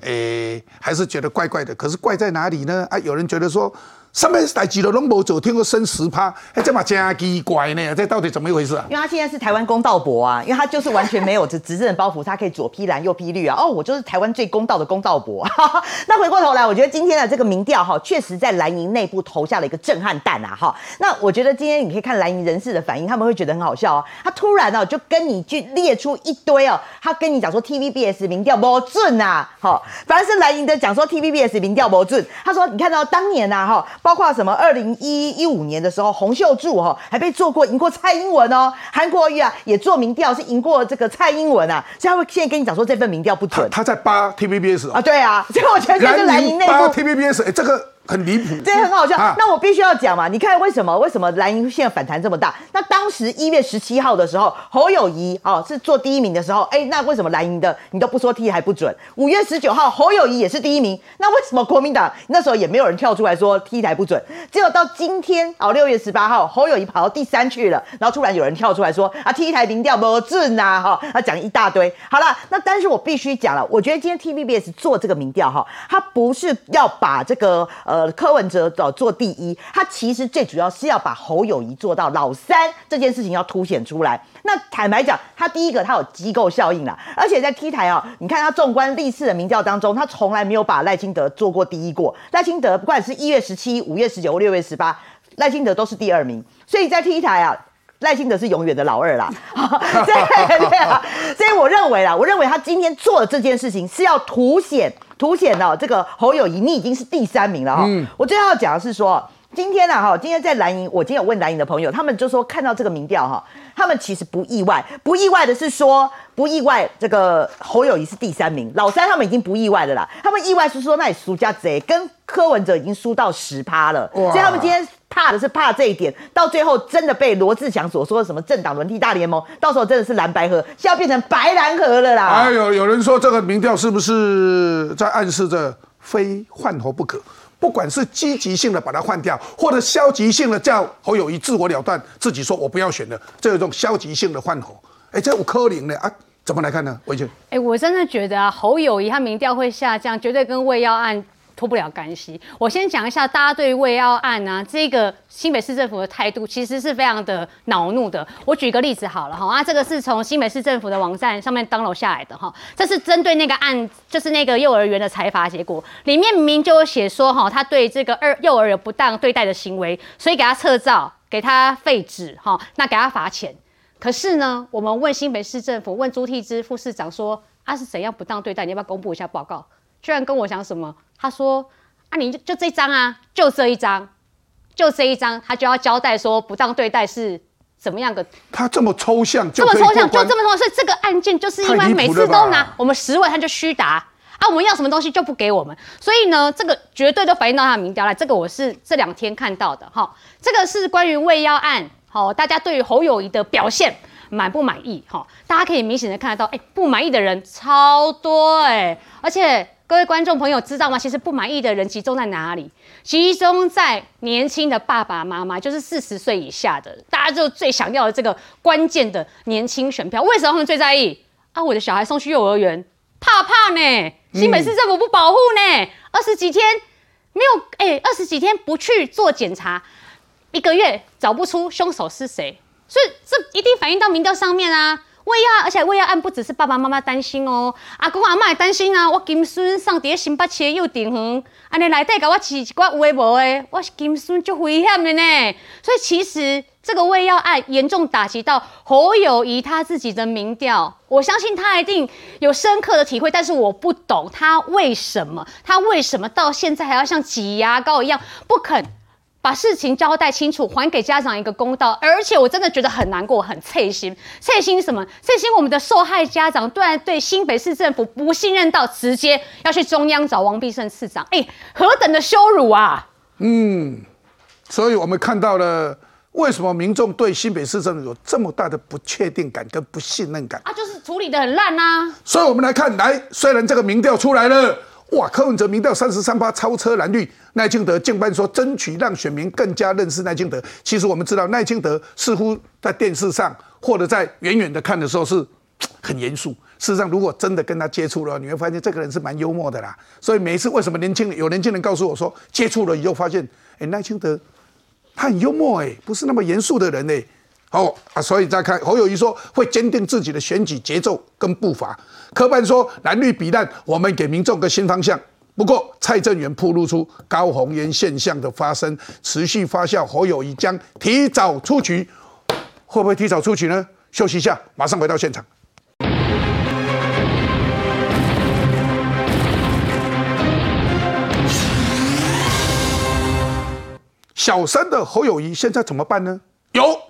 诶，还是觉得怪怪的。可是怪在哪里呢？啊，有人觉得说。上面代志都拢无做，听过升十趴，哎，这嘛真奇怪呢，这到底怎么一回事啊？因为他现在是台湾公道伯啊，因为他就是完全没有这执政的包袱，他可以左批蓝右批绿啊。哦，我就是台湾最公道的公道伯。那回过头来，我觉得今天的这个民调哈，确实在蓝营内部投下了一个震撼弹啊哈。那我觉得今天你可以看蓝营人士的反应，他们会觉得很好笑哦。他突然哦就跟你去列出一堆哦，他跟你讲说 TVBS 民调不准啊，好，反而是蓝营的讲说 TVBS 民调不准。他说你看到当年呐哈。包括什么？二零一一五年的时候，洪秀柱哈还被做过赢过蔡英文哦。韩国瑜啊也做民调是赢过这个蔡英文啊。所以他会现在跟你讲说这份民调不准。他在扒 TVBS 啊，对啊。所以我觉得这是蓝营内部扒 TVBS，哎，这个。很离谱，对，很好笑。那我必须要讲嘛，你看为什么？为什么蓝营现在反弹这么大？那当时一月十七号的时候，侯友谊哦是做第一名的时候，哎，那为什么蓝营的你都不说 T 还不准？五月十九号侯友谊也是第一名，那为什么国民党那时候也没有人跳出来说 T 台不准？只有到今天哦，六月十八号侯友谊跑到第三去了，然后突然有人跳出来说啊 T 台民调不准呐，哈，他讲一大堆。好了，那但是我必须讲了，我觉得今天 TVBS 做这个民调哈，他不是要把这个呃。呃，柯文哲找做第一，他其实最主要是要把侯友谊做到老三这件事情要凸显出来。那坦白讲，他第一个他有机构效应啦，而且在 T 台啊，你看他纵观历次的民调当中，他从来没有把赖清德做过第一过。赖清德不管是一月十七、五月十九、六月十八，赖清德都是第二名。所以在 T 台啊，赖清德是永远的老二啦。对对啊，所以我认为啦，我认为他今天做的这件事情是要凸显。凸显了这个侯友谊，你已经是第三名了哈。我最后要讲的是说，今天呢哈，今天在蓝营，我今天有问蓝营的朋友，他们就说看到这个民调哈，他们其实不意外，不意外的是说不意外，这个侯友谊是第三名，老三他们已经不意外的啦。他们意外是说那里输家贼跟柯文哲已经输到十趴了，所以他们今天。怕的是怕这一点，到最后真的被罗志祥所说的什么政党轮替大联盟，到时候真的是蓝白河，现在变成白蓝河了啦。哎呦，有人说这个民调是不是在暗示着非换头不可？不管是积极性的把它换掉，或者消极性的叫侯友谊自我了断，自己说我不要选了，这有一种消极性的换侯，哎，这五柯林呢啊？怎么来看呢？魏俊，哎，我真的觉得啊，侯友谊他民调会下降，绝对跟魏耀案。脱不了干系。我先讲一下，大家对魏耀案啊，这个新北市政府的态度其实是非常的恼怒的。我举个例子好了哈，啊，这个是从新北市政府的网站上面登楼下来的哈，这是针对那个案，就是那个幼儿园的裁罚结果，里面明明就有写说哈，他对这个二幼儿有不当对待的行为，所以给他撤照，给他废止哈，那给他罚钱。可是呢，我们问新北市政府，问朱替之副市长说，啊是怎样不当对待？你要不要公布一下报告？居然跟我讲什么？他说：“啊，你就就这张啊，就这一张，就这一张，他就要交代说不当对待是怎么样的。”他这么抽象，这么抽象，就这么说，是这个案件就是因为每次都拿我们十位，他就虚答啊，我们要什么东西就不给我们，所以呢，这个绝对都反映到他的民调来。这个我是这两天看到的哈，这个是关于未央案，好，大家对于侯友谊的表现满不满意？哈，大家可以明显的看得到，哎，不满意的人超多哎，而且。各位观众朋友知道吗？其实不满意的人集中在哪里？集中在年轻的爸爸妈妈，就是四十岁以下的，大家就最想要的这个关键的年轻选票。为什么他们最在意？啊，我的小孩送去幼儿园，怕怕呢？新北市政府不保护呢？二十几天没有，哎，二十几天不去做检查，一个月找不出凶手是谁，所以这一定反映到民调上面啊。为要，而且为要案不只是爸爸妈妈担心哦，阿公阿妈也担心啊。我金孙上伫新北市又顶横，安尼内底甲我饲一寡有诶无诶，我是金孙就危险的呢。所以其实这个为要案严重打击到侯友谊他自己的民调，我相信他一定有深刻的体会，但是我不懂他为什么，他为什么到现在还要像挤牙膏一样不肯。把事情交代清楚，还给家长一个公道。而且我真的觉得很难过，很脆心。脆心什么？脆心我们的受害家长突然对新北市政府不信任到直接要去中央找王必胜市长。哎，何等的羞辱啊！嗯，所以我们看到了为什么民众对新北市政府有这么大的不确定感跟不信任感啊，就是处理的很烂啊。所以我们来看，来，虽然这个民调出来了。哇！柯文哲民调三十三趴超车蓝绿，赖清德竟办说争取让选民更加认识赖清德。其实我们知道，赖清德似乎在电视上或者在远远的看的时候是很严肃。事实上，如果真的跟他接触了，你会发现这个人是蛮幽默的啦。所以每一次为什么年轻人有年轻人告诉我说，接触了以后发现，哎，赖清德他很幽默哎，不是那么严肃的人哎。哦啊，所以再看侯友谊说会坚定自己的选举节奏跟步伐。科办说蓝绿比烂，我们给民众个新方向。不过蔡正元铺露出高红烟现象的发生持续发酵，侯友谊将提早出局，会不会提早出局呢？休息一下，马上回到现场。小三的侯友谊现在怎么办呢？有。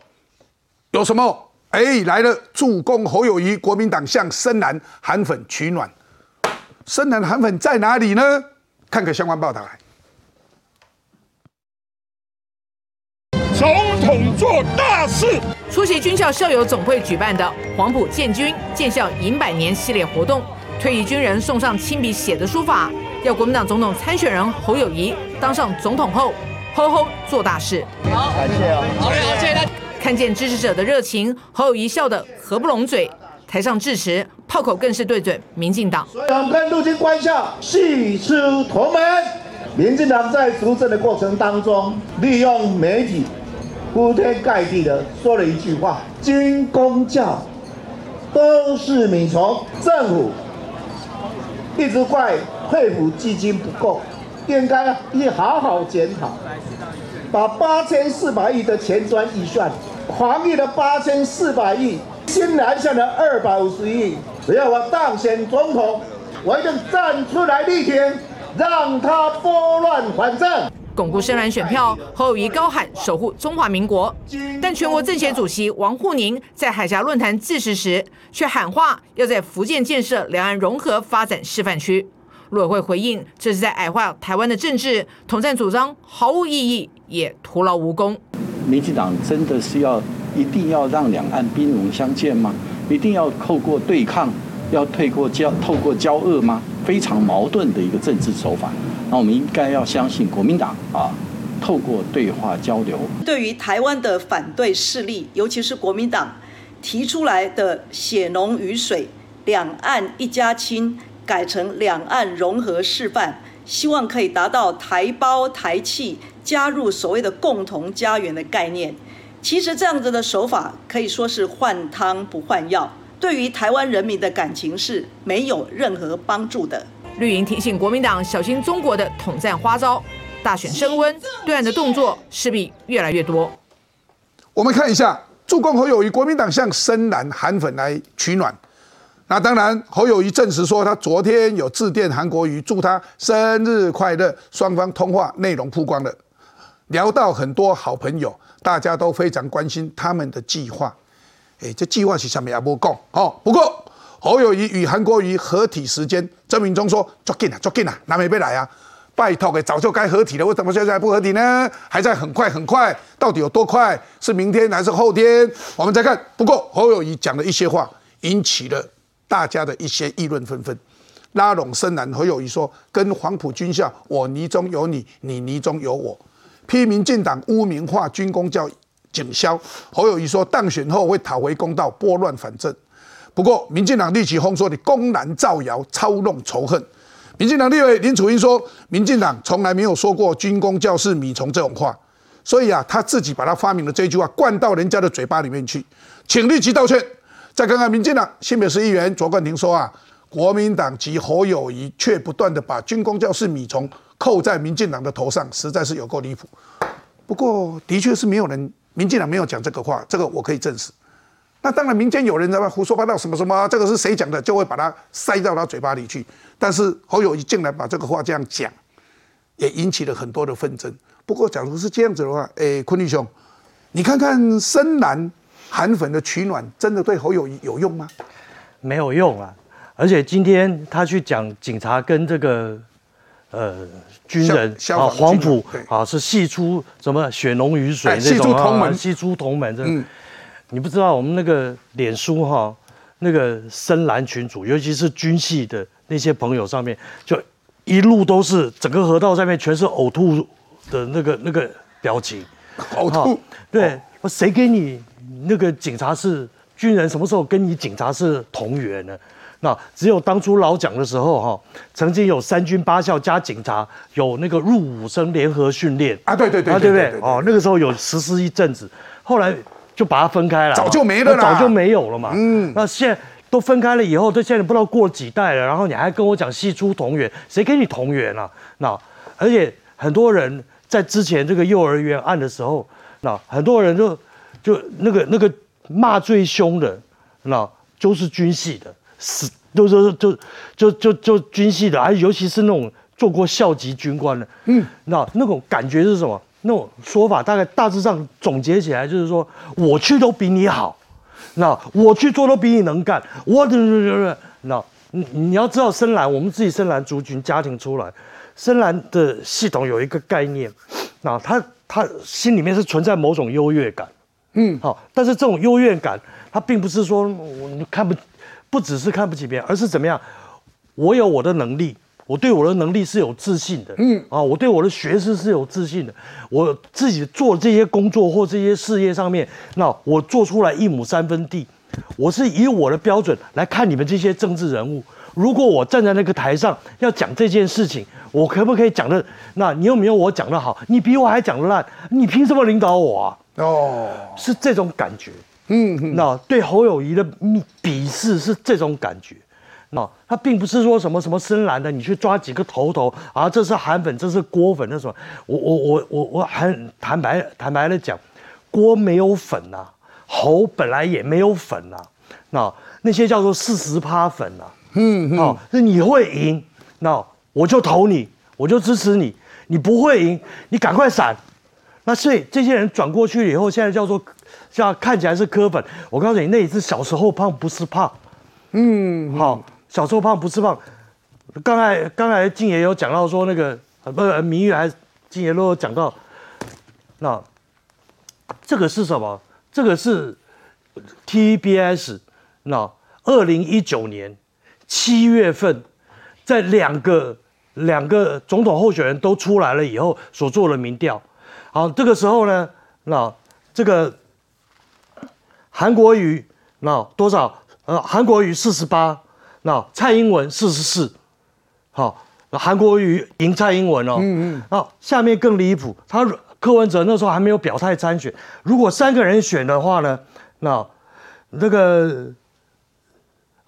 有什么？哎，来了！助攻侯友谊，国民党向深蓝韩粉取暖。深蓝韩粉在哪里呢？看个相关报道来。总统做大事，出席军校校友总会举办的黄埔建军建校迎百年系列活动，退役军人送上亲笔写的书法，要国民党总统参选人侯友谊当上总统后，吼吼做大事。好，感谢啊。好嘞，好，谢谢大家。看见支持者的热情，侯友谊笑得合不拢嘴。台上致辞，炮口更是对准民进党。所以我们跟陆军官校系出同门。民进党在执政的过程当中，利用媒体铺天盖地的说了一句话：军公教都是米虫。政府一直怪退伍基金不够，应该一好好检讨，把八千四百亿的前端预算。防疫的八千四百亿，新南向的二百五十亿，只要我当选总统，我一定站出来力挺，让他拨乱反正，巩固深蓝选票。侯友谊高喊守护中华民国，但全国政协主席王沪宁在海峡论坛致辞时，却喊话要在福建建设两岸融合发展示范区。陆委会回应，这是在矮化台湾的政治，统战主张毫无意义，也徒劳无功。民进党真的是要一定要让两岸兵戎相见吗？一定要透过对抗，要透过交透过交恶吗？非常矛盾的一个政治手法。那我们应该要相信国民党啊，透过对话交流。对于台湾的反对势力，尤其是国民党提出来的“血浓于水，两岸一家亲”，改成“两岸融合示范”，希望可以达到台胞台气。加入所谓的共同家园的概念，其实这样子的手法可以说是换汤不换药，对于台湾人民的感情是没有任何帮助的。绿营提醒国民党小心中国的统战花招，大选升温，对岸的动作势必越来越多。我们看一下，助攻侯友谊，国民党向深蓝韩粉来取暖。那当然，侯友谊证实说，他昨天有致电韩国瑜，祝他生日快乐，双方通话内容曝光了。聊到很多好朋友，大家都非常关心他们的计划。哎，这计划是什么也不讲哦。不过侯友谊与韩国瑜合体时间，郑明忠说：抓紧啊，抓紧啊，南美贝来啊！拜托，给早就该合体了，为什么现在不合体呢？还在很快很快，到底有多快？是明天还是后天？我们再看。不过侯友谊讲的一些话，引起了大家的一些议论纷纷。拉拢深蓝，侯友谊说：跟黄埔军校，我泥中有你，你泥中有我。批民进党污名化军工教警消，侯友谊说当选后会讨回公道，拨乱反正。不过民进党立即封说你公然造谣，操弄仇恨。民进党立委林楚英说，民进党从来没有说过军工教是米虫这种话，所以啊，他自己把他发明的这句话灌到人家的嘴巴里面去，请立即道歉。再看看民进党新北市议员卓冠廷说啊，国民党及侯友谊却不断的把军工教室米虫。扣在民进党的头上，实在是有够离谱。不过，的确是没有人，民进党没有讲这个话，这个我可以证实。那当然，民间有人在那胡说八道，什么什么，这个是谁讲的，就会把它塞到他嘴巴里去。但是侯友谊竟然把这个话这样讲，也引起了很多的纷争。不过，假如是这样子的话，哎，坤弟兄，你看看深蓝韩粉的取暖，真的对侯友谊有用吗？没有用啊！而且今天他去讲警察跟这个。呃，军人啊，黄埔啊，是系出什么血浓于水那种啊，系出同门。嗯，你不知道我们那个脸书哈，那个深蓝群主，尤其是军系的那些朋友上面，就一路都是整个河道上面全是呕吐的那个那个表情。呕吐？对，谁给你那个警察是军人什么时候跟你警察是同源呢？那只有当初老蒋的时候哈，曾经有三军八校加警察有那个入伍生联合训练啊，对对对啊，对不对对？哦，那个时候有实施一阵子，后来就把它分开了，早就没了早就没有了嘛。嗯，那现在都分开了以后，这现在不知道过几代了，然后你还跟我讲系出同源，谁跟你同源啊？那而且很多人在之前这个幼儿园案的时候，那很多人就就那个那个骂最凶的，那就是军系的，是都是就就就就军系的，还尤其是那种做过校级军官的，嗯，那那种感觉是什么？那种说法大概大致上总结起来就是说，我去都比你好，那我去做都比你能干，我那你你要知道深蓝，我们自己深蓝族群家庭出来，深蓝的系统有一个概念，那他他心里面是存在某种优越感，嗯，好，但是这种优越感，它并不是说我你看不不只是看不起别人，而是怎么样，我有我的能力。我对我的能力是有自信的，嗯啊，我对我的学识是有自信的。我自己做这些工作或这些事业上面，那我做出来一亩三分地，我是以我的标准来看你们这些政治人物。如果我站在那个台上要讲这件事情，我可不可以讲的？那你有没有我讲的好？你比我还讲的烂，你凭什么领导我啊？哦，是这种感觉。嗯，那对侯友谊的鄙视是这种感觉。那他并不是说什么什么深蓝的，你去抓几个头头啊，这是韩粉，这是郭粉，那什么？我我我我我很坦白坦白的讲，郭没有粉呐，侯本来也没有粉呐，那那些叫做四十趴粉呐，嗯嗯，哦，是你会赢，那我就投你，我就支持你，你不会赢，你赶快闪。那所以这些人转过去以后，现在叫做像看起来是科粉，我告诉你，那一次小时候胖不是胖，嗯，好。小时候胖不是胖，刚才刚才静爷有讲到说那个不是明月还是静爷都有讲到，那这个是什么？这个是 TBS 那二零一九年七月份在两个两个总统候选人都出来了以后所做的民调。好，这个时候呢，那这个韩国瑜那多少？呃，韩国瑜四十八。那蔡英文四十四，好，韩国瑜赢蔡英文哦。嗯嗯。那下面更离谱，他柯文哲那时候还没有表态参选，如果三个人选的话呢，那那个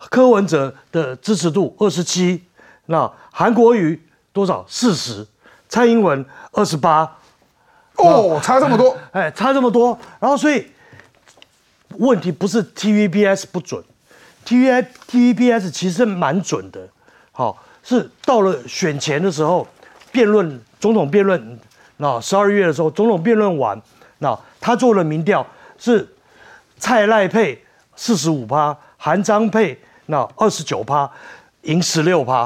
柯文哲的支持度二十七，那韩国瑜多少？四十，蔡英文二十八。哦，差这么多，哎，差这么多。然后所以问题不是 TVBS 不准。T V I T V B S 其实蛮准的，好是到了选前的时候，辩论总统辩论，那十二月的时候，总统辩论完，那他做了民调是蔡赖配四十五趴，韩张配那二十九趴，赢十六趴，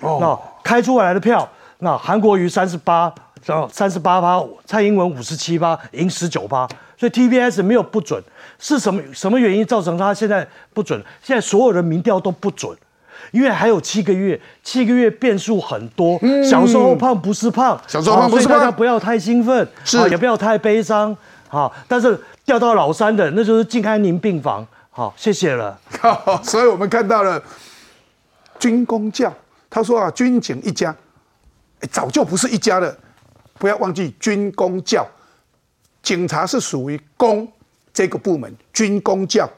哦，那开出来的票，那韩国瑜三十八，然后三十八趴，蔡英文五十七趴，赢十九趴，所以 T V B S 没有不准。是什么什么原因造成他现在不准？现在所有的民调都不准，因为还有七个月，七个月变数很多。小时候胖不是胖，小时候胖不是胖，大家不要太兴奋，是也不要太悲伤。好，但是掉到老三的那就是静安宁病房。好，谢谢了。所以我们看到了军工教，他说啊，军警一家，早就不是一家了。不要忘记军工教，警察是属于公。这个部门军公教，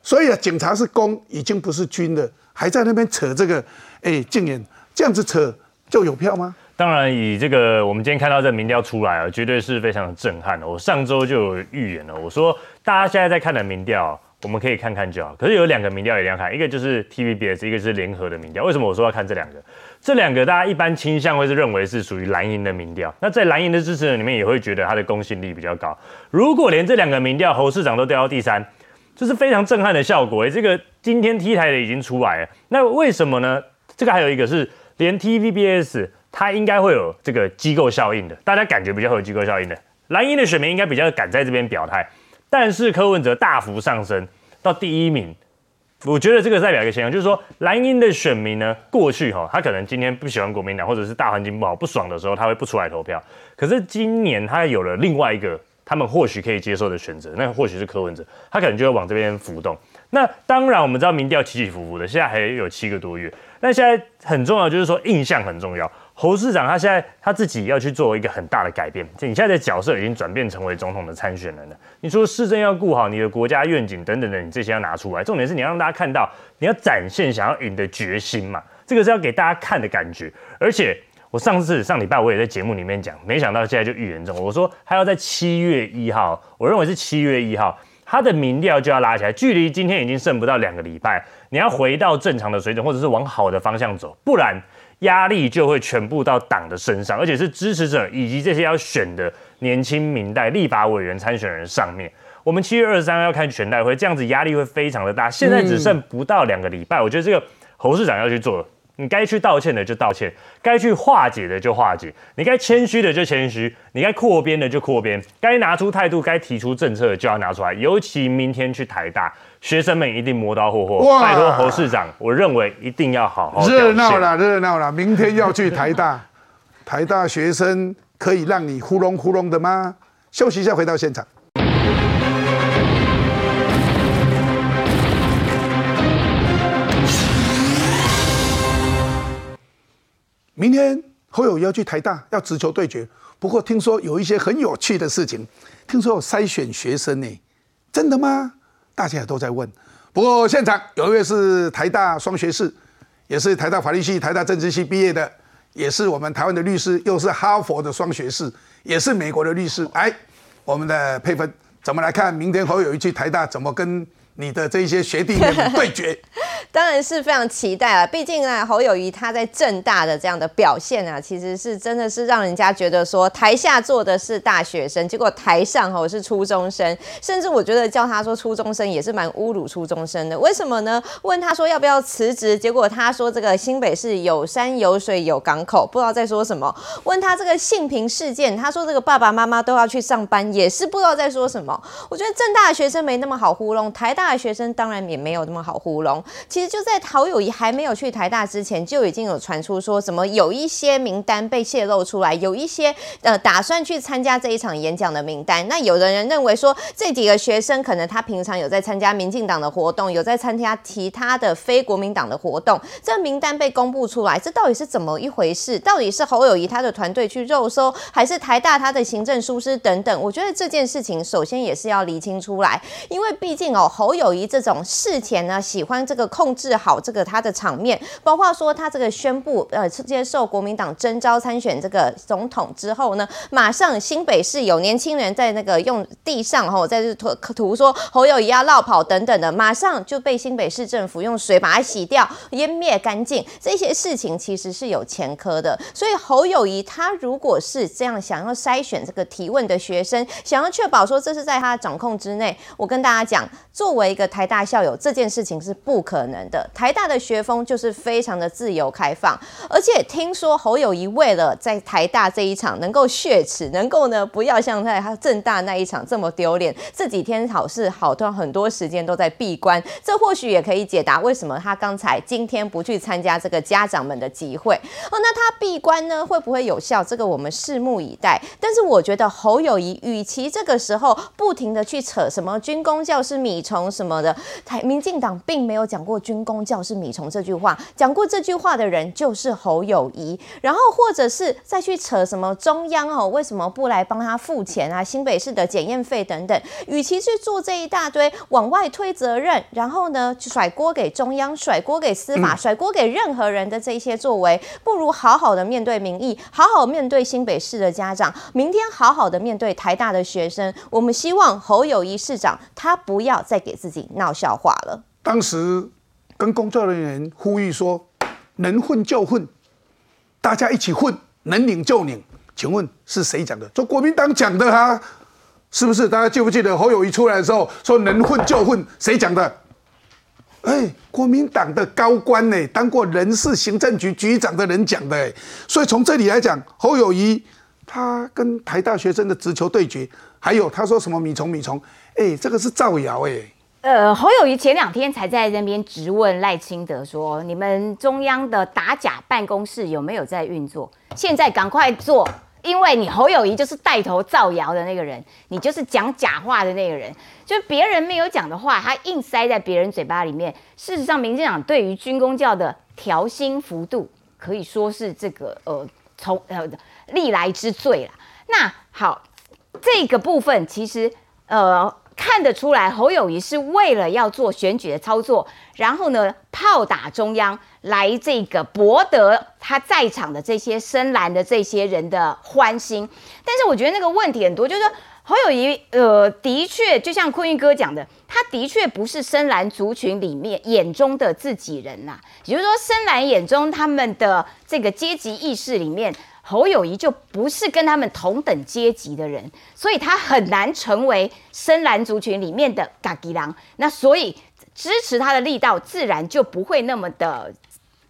所以啊，警察是公，已经不是军的，还在那边扯这个，哎，竟然，这样子扯就有票吗？当然，以这个我们今天看到这民调出来啊，绝对是非常震撼的。我上周就有预言了，我说大家现在在看的民调，我们可以看看就好。可是有两个民调一定要看，一个就是 TVBS，一个是联合的民调。为什么我说要看这两个？这两个大家一般倾向会是认为是属于蓝营的民调，那在蓝营的支持人里面也会觉得他的公信力比较高。如果连这两个民调侯市长都掉到第三，这是非常震撼的效果。哎，这个今天 T 台的已经出来了，那为什么呢？这个还有一个是连 TVBS 它应该会有这个机构效应的，大家感觉比较会有机构效应的，蓝营的选民应该比较敢在这边表态，但是柯文哲大幅上升到第一名。我觉得这个代表一个现象，就是说蓝营的选民呢，过去哈，他可能今天不喜欢国民党，或者是大环境不好不爽的时候，他会不出来投票。可是今年他有了另外一个他们或许可以接受的选择，那或许是柯文哲，他可能就会往这边浮动。那当然，我们知道民调起起伏伏的，现在还有七个多月。那现在很重要，就是说印象很重要。侯市长他现在他自己要去做一个很大的改变，你现在的角色已经转变成为总统的参选人了。你说市政要顾好，你的国家愿景等等的，你这些要拿出来。重点是你要让大家看到，你要展现想要赢的决心嘛，这个是要给大家看的感觉。而且我上次上礼拜我也在节目里面讲，没想到现在就预言中，我说他要在七月一号，我认为是七月一号。他的民调就要拉起来，距离今天已经剩不到两个礼拜，你要回到正常的水准，或者是往好的方向走，不然压力就会全部到党的身上，而且是支持者以及这些要选的年轻明代立法委员参选人上面。我们七月二十三号要开全代会，这样子压力会非常的大。现在只剩不到两个礼拜，我觉得这个侯市长要去做。你该去道歉的就道歉，该去化解的就化解，你该谦虚的就谦虚，你该扩编的就扩编，该拿出态度、该提出政策的就要拿出来。尤其明天去台大，学生们一定磨刀霍霍。拜托侯市长，我认为一定要好好热闹了，热闹了。明天要去台大，台大学生可以让你呼隆呼隆的吗？休息一下，回到现场。明天侯友要去台大，要直球对决。不过听说有一些很有趣的事情，听说有筛选学生呢，真的吗？大家也都在问。不过现场有一位是台大双学士，也是台大法律系、台大政治系毕业的，也是我们台湾的律师，又是哈佛的双学士，也是美国的律师。哎，我们的佩芬怎么来看明天侯友一去台大，怎么跟？你的这些学弟妹对决，当然是非常期待了。毕竟啊，侯友谊他在正大的这样的表现啊，其实是真的是让人家觉得说，台下坐的是大学生，结果台上吼是初中生，甚至我觉得叫他说初中生也是蛮侮辱初中生的。为什么呢？问他说要不要辞职，结果他说这个新北市有山有水有港口，不知道在说什么。问他这个性平事件，他说这个爸爸妈妈都要去上班，也是不知道在说什么。我觉得正大的学生没那么好糊弄，台大。大学生当然也没有那么好糊弄。其实就在陶友谊还没有去台大之前，就已经有传出说什么有一些名单被泄露出来，有一些呃打算去参加这一场演讲的名单。那有的人认为说这几个学生可能他平常有在参加民进党的活动，有在参加其他的非国民党的活动。这名单被公布出来，这到底是怎么一回事？到底是侯友谊他的团队去肉搜，还是台大他的行政疏失等等？我觉得这件事情首先也是要厘清出来，因为毕竟哦侯。友谊这种事前呢，喜欢这个控制好这个他的场面，包括说他这个宣布呃接受国民党征召参选这个总统之后呢，马上新北市有年轻人在那个用地上吼在这涂涂说侯友谊要绕跑等等的，马上就被新北市政府用水把它洗掉湮灭干净。这些事情其实是有前科的，所以侯友谊他如果是这样想要筛选这个提问的学生，想要确保说这是在他掌控之内，我跟大家讲，作为一个台大校友，这件事情是不可能的。台大的学风就是非常的自由开放，而且听说侯友谊为了在台大这一场能够血耻，能够呢不要像在他正大那一场这么丢脸，这几天好是好多很多时间都在闭关，这或许也可以解答为什么他刚才今天不去参加这个家长们的集会。哦，那他闭关呢会不会有效？这个我们拭目以待。但是我觉得侯友谊与其这个时候不停的去扯什么军工教师米虫什么的。台民进党并没有讲过军工教是米虫这句话，讲过这句话的人就是侯友谊，然后或者是再去扯什么中央哦，为什么不来帮他付钱啊？新北市的检验费等等，与其去做这一大堆往外推责任，然后呢甩锅给中央、甩锅给司法、甩锅给任何人的这些作为，不如好好的面对民意，好好面对新北市的家长，明天好好的面对台大的学生。我们希望侯友谊市长他不要再给自自己闹笑话了。当时跟工作人员呼吁说：“能混就混，大家一起混，能拧就拧。”请问是谁讲的？说国民党讲的哈，是不是？大家记不记得侯友谊出来的时候说“能混就混”？谁讲的？哎，国民党的高官呢，当过人事行政局局长的人讲的。哎，所以从这里来讲，侯友谊他跟台大学生的直球对决，还有他说什么米虫米虫，哎，这个是造谣哎。呃，侯友谊前两天才在那边质问赖清德说：“你们中央的打假办公室有没有在运作？现在赶快做，因为你侯友谊就是带头造谣的那个人，你就是讲假话的那个人，就别人没有讲的话，他硬塞在别人嘴巴里面。事实上，民进党对于军工教的调薪幅度可以说是这个呃从呃历来之最了。那好，这个部分其实呃。看得出来，侯友谊是为了要做选举的操作，然后呢，炮打中央来这个博得他在场的这些深蓝的这些人的欢心。但是我觉得那个问题很多，就是说侯友谊，呃，的确就像坤玉哥讲的，他的确不是深蓝族群里面眼中的自己人呐。也就是说，深蓝眼中他们的这个阶级意识里面。侯友谊就不是跟他们同等阶级的人，所以他很难成为深蓝族群里面的嘎吉郎。那所以支持他的力道自然就不会那么的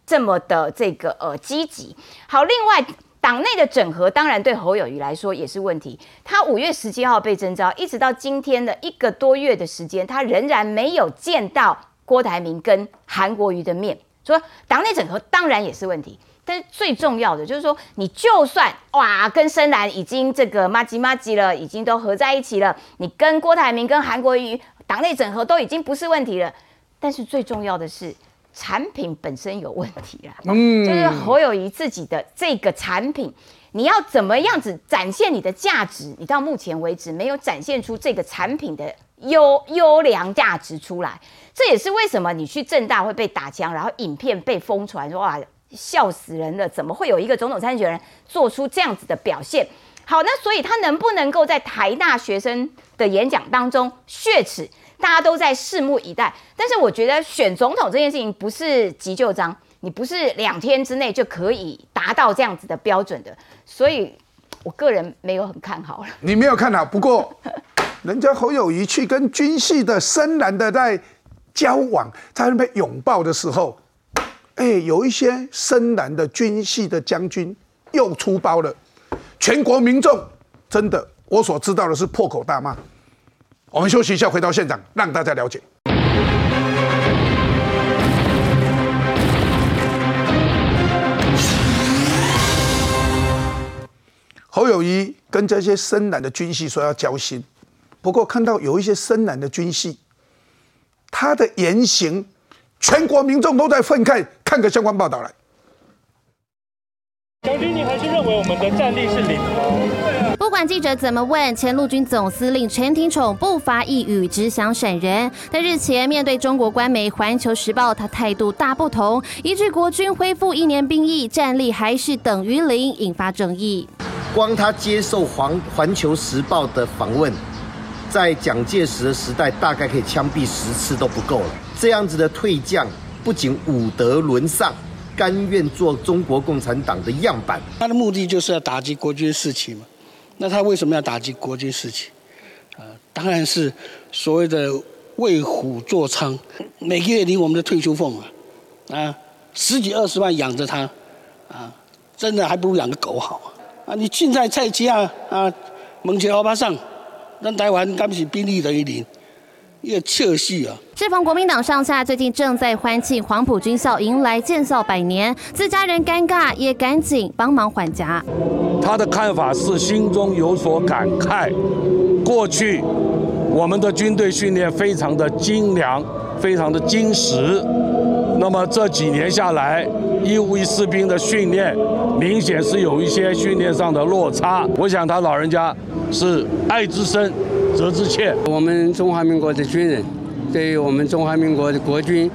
这么的这个呃积极。好，另外党内的整合当然对侯友谊来说也是问题。他五月十七号被征召，一直到今天的一个多月的时间，他仍然没有见到郭台铭跟韩国瑜的面，说党内整合当然也是问题。但是最重要的就是说，你就算哇跟深蓝已经这个麻吉麻吉了，已经都合在一起了，你跟郭台铭跟韩国瑜党内整合都已经不是问题了。但是最重要的是产品本身有问题啦，嗯，就是侯友谊自己的这个产品，你要怎么样子展现你的价值？你到目前为止没有展现出这个产品的优优良价值出来，这也是为什么你去正大会被打枪，然后影片被疯传说哇。笑死人了！怎么会有一个总统参选人做出这样子的表现？好，那所以他能不能够在台大学生的演讲当中血耻？大家都在拭目以待。但是我觉得选总统这件事情不是急救章，你不是两天之内就可以达到这样子的标准的。所以我个人没有很看好了。你没有看好，不过人家侯友谊去跟军系的深蓝的在交往，在那边拥抱的时候。哎，有一些深蓝的军系的将军又出包了，全国民众真的，我所知道的是破口大骂。我们休息一下，回到现场，让大家了解。侯友谊跟这些深蓝的军系说要交心，不过看到有一些深蓝的军系，他的言行。全国民众都在愤慨，看个相关报道来。将军，你还是认为我们的战力是零吗？不管记者怎么问，前陆军总司令陈廷宠不发一语，只想闪人。但日前面对中国官媒《环球时报》，他态度大不同，一句国军恢复一年兵役，战力还是等于零，引发争议。光他接受《环环球时报》的访问。在蒋介石的时代，大概可以枪毙十次都不够了。这样子的退将，不仅武德沦丧，甘愿做中国共产党的样板。他的目的就是要打击国军士气嘛？那他为什么要打击国军士气？啊，当然是所谓的为虎作伥，每个月领我们的退休俸啊，啊，十几二十万养着他，啊，真的还不如养个狗好啊！啊，你现在菜价啊，门前欧巴上。咱台湾敢是兵力等于零，一个笑死啊！适逢国民党上下最近正在欢庆黄埔军校迎来建校百年，自家人尴尬也赶紧帮忙还家。他的看法是心中有所感慨，过去我们的军队训练非常的精良，非常的精实，那么这几年下来，义务役士兵的训练明显是有一些训练上的落差。我想他老人家。是爱之深，责之切。我们中华民国的军人，对于我们中华民国的国军，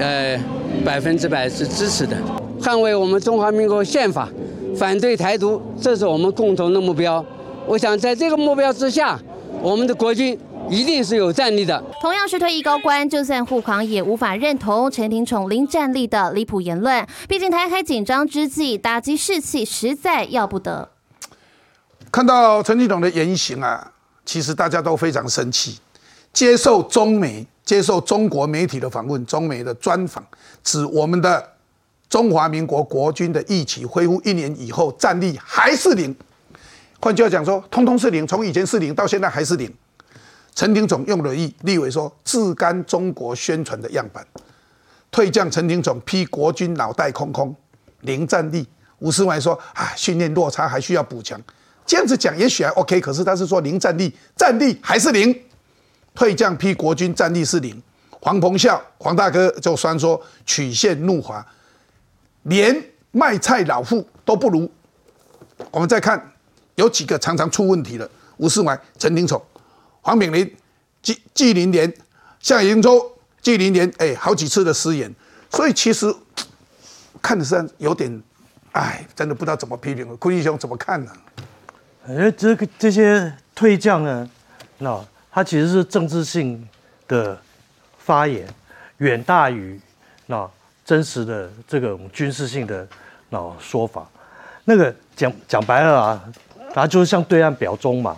呃，百分之百是支持的。捍卫我们中华民国宪法，反对台独，这是我们共同的目标。我想在这个目标之下，我们的国军一定是有战力的。同样是退役高官，就算护航也无法认同陈廷宠零战力的离谱言论。毕竟台海紧张之际，打击士气实在要不得。看到陈启董的言行啊，其实大家都非常生气。接受中美、接受中国媒体的访问，中美的专访，指我们的中华民国国军的义旗恢复一年以后，战力还是零。换句话讲说，通通是零，从以前是零到现在还是零。陈廷总用了一立委说自甘中国宣传的样板，退将陈廷总批国军脑袋空空，零战力。吴思怀说啊，训练落差还需要补强。这样子讲也许还 OK，可是他是说零战力，战力还是零，退将批国军战力是零。黄鹏孝黄大哥就酸说曲线怒滑，连卖菜老妇都不如。我们再看有几个常常出问题的，吴世怀、陈廷宠、黄炳麟、纪纪凌莲、夏迎洲、纪凌莲，哎，好几次的失言，所以其实 看得上有点，哎，真的不知道怎么批评了。坤义兄怎么看呢？哎，这个这些退将呢，那他其实是政治性的发言，远大于那真实的这个军事性的那说法。那个讲讲白了啊，他就是向对岸表忠嘛，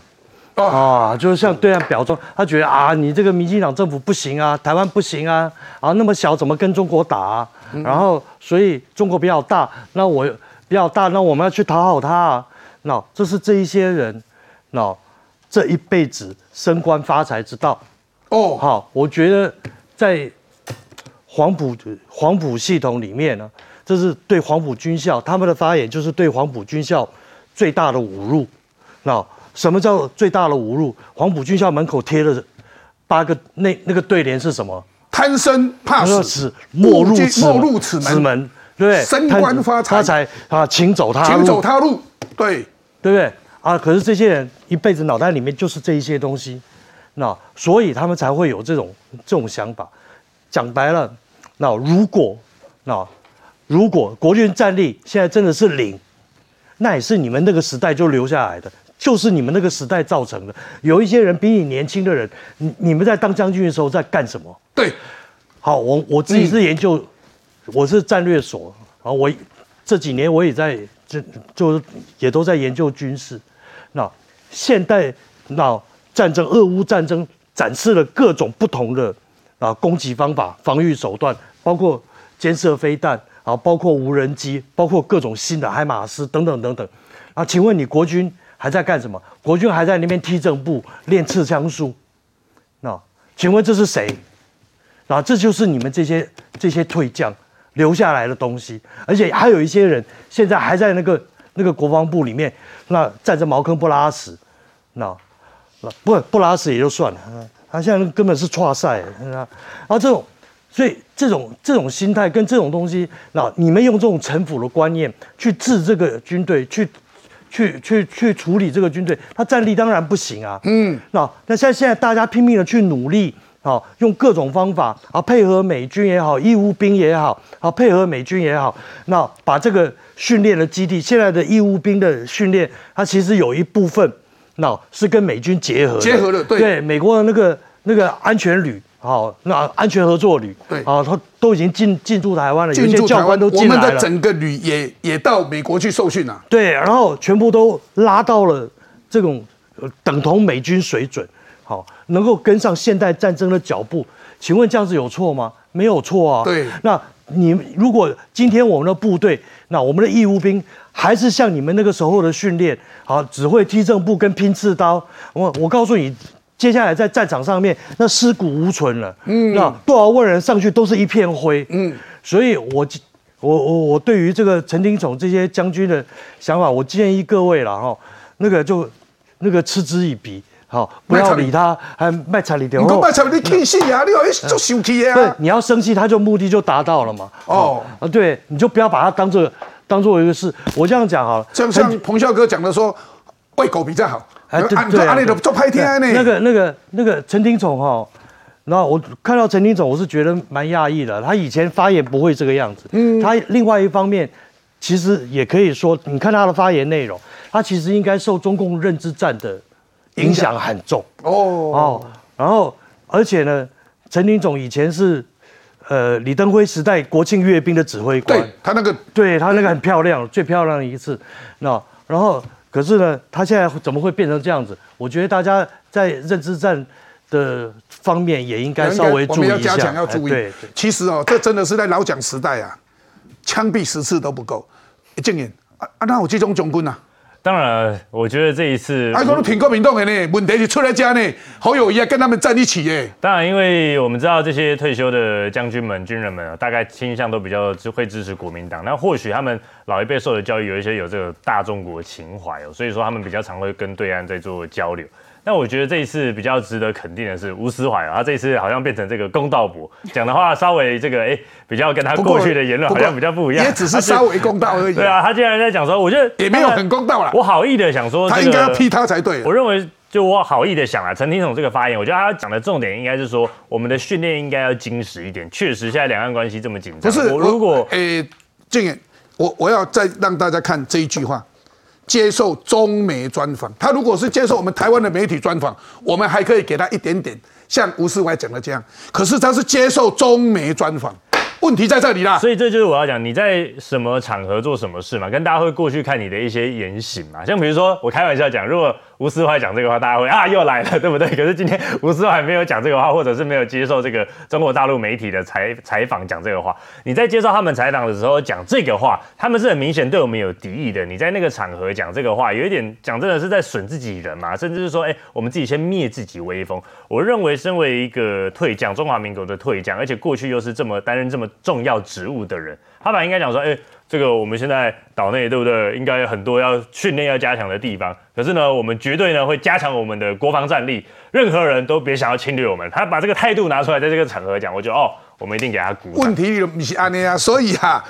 啊，就是向对岸表忠。他觉得啊，你这个民进党政府不行啊，台湾不行啊，啊那么小怎么跟中国打啊？然后所以中国比较大，那我比较大，那我们要去讨好他啊。那这是这一些人，那这一辈子升官发财之道。哦，好，我觉得在黄埔黄埔系统里面呢，这是对黄埔军校他们的发言，就是对黄埔军校最大的侮辱。那什么叫最大的侮辱？黄埔军校门口贴了八个那那个对联是什么？贪生怕死，莫入此莫入此门，门对，升官发财发财啊，请走他路，请走他路，对。对不对啊？可是这些人一辈子脑袋里面就是这一些东西，那所以他们才会有这种这种想法。讲白了，那如果那如果国军战力现在真的是零，那也是你们那个时代就留下来的，就是你们那个时代造成的。有一些人比你年轻的人，你你们在当将军的时候在干什么？对，好，我我自己是研究，我是战略所啊，我这几年我也在。这就是也都在研究军事。那现代那战争，俄乌战争展示了各种不同的啊攻击方法、防御手段，包括监射飞弹啊，包括无人机，包括各种新的海马斯等等等等。啊，请问你国军还在干什么？国军还在那边踢正步练刺枪术。那请问这是谁？那这就是你们这些这些退将。留下来的东西，而且还有一些人现在还在那个那个国防部里面，那站着茅坑不拉屎，那那不不拉屎也就算了，他现在根本是错赛，然后这种，所以这种这种心态跟这种东西，那你们用这种城府的观念去治这个军队，去去去去处理这个军队，他战力当然不行啊，嗯，那那现在现在大家拼命的去努力。好，用各种方法啊，配合美军也好，义务兵也好，啊配合美军也好，那把这个训练的基地，现在的义务兵的训练，它其实有一部分，那是跟美军结合，结合的，对，对，美国的那个那个安全旅，好，那安全合作旅，对，啊，他都已经进进驻台湾了，有些教官都进来了，我们的整个旅也也到美国去受训了，对，然后全部都拉到了这种等同美军水准。好，能够跟上现代战争的脚步，请问这样子有错吗？没有错啊。对，那你如果今天我们的部队，那我们的义务兵还是像你们那个时候的训练，好，只会踢正步跟拼刺刀，我我告诉你，接下来在战场上面，那尸骨无存了。嗯，那多少万人上去都是一片灰。嗯，所以我我我我对于这个陈廷宠这些将军的想法，我建议各位了哈，那个就那个嗤之以鼻。好，不要理他，还卖彩礼的。你讲卖彩礼，你气死啊！你好，就生气啊！对，你要生气，他就目的就达到了嘛。哦，啊，对，你就不要把它当做当做一个事。我这样讲好了，像像彭孝哥讲的说，喂狗比较好。哎，对对，阿里的做拍天呢。那个那个那个陈廷宠哈，然后我看到陈廷宠，我是觉得蛮讶异的。他以前发言不会这个样子。嗯。他另外一方面，其实也可以说，你看他的发言内容，他其实应该受中共认知战的。影响很重哦哦，然后而且呢，陈林总以前是呃李登辉时代国庆阅兵的指挥官，对他那个对他那个很漂亮，最漂亮的一次，那然后可是呢，他现在怎么会变成这样子？我觉得大家在认知战的方面也应该稍微注意一下，要加强要注意。对，其实哦，这真的是在老蒋时代啊，枪毙十次都不够。一建言啊啊，那我集中总军啊。当然，我觉得这一次，还说挺国民党的呢，问题是出来家呢，好友谊要跟他们站一起耶。当然，因为我们知道这些退休的将军们、军人们啊，大概倾向都比较会支持国民党。那或许他们老一辈受的教育有一些有这个大中国情怀哦，所以说他们比较常会跟对岸在做交流。那我觉得这一次比较值得肯定的是吴思怀啊，他这一次好像变成这个公道伯，讲的话稍微这个哎，比较跟他过去的言论好像比较不一样，也只是稍微公道而已。对啊，他竟然在讲说，我觉得也没有很公道了。我好意的想说，他应该要批他才对。我认为就我好意的想啊，陈廷总这个发言，我觉得他讲的重点应该是说，我们的训练应该要精实一点。确实，现在两岸关系这么紧张，不是我如果诶，静远，我我要再让大家看这一句话。接受中媒专访，他如果是接受我们台湾的媒体专访，我们还可以给他一点点，像吴世伟讲的这样。可是他是接受中媒专访，问题在这里啦。所以这就是我要讲，你在什么场合做什么事嘛，跟大家会过去看你的一些言行嘛。像比如说，我开玩笑讲，如果吴思怀讲这个话，大家会啊又来了，对不对？可是今天吴思怀没有讲这个话，或者是没有接受这个中国大陆媒体的采采访讲这个话。你在接受他们采访的时候讲这个话，他们是很明显对我们有敌意的。你在那个场合讲这个话，有一点讲真的是在损自己人嘛，甚至是说，哎，我们自己先灭自己威风。我认为，身为一个退将，中华民国的退将，而且过去又是这么担任这么重要职务的人，他本来应该讲说，哎。这个我们现在岛内对不对？应该有很多要训练、要加强的地方。可是呢，我们绝对呢会加强我们的国防战力，任何人都别想要侵略我们。他把这个态度拿出来，在这个场合讲，我觉得哦，我们一定给他鼓。问题不是安尼啊，所以啊，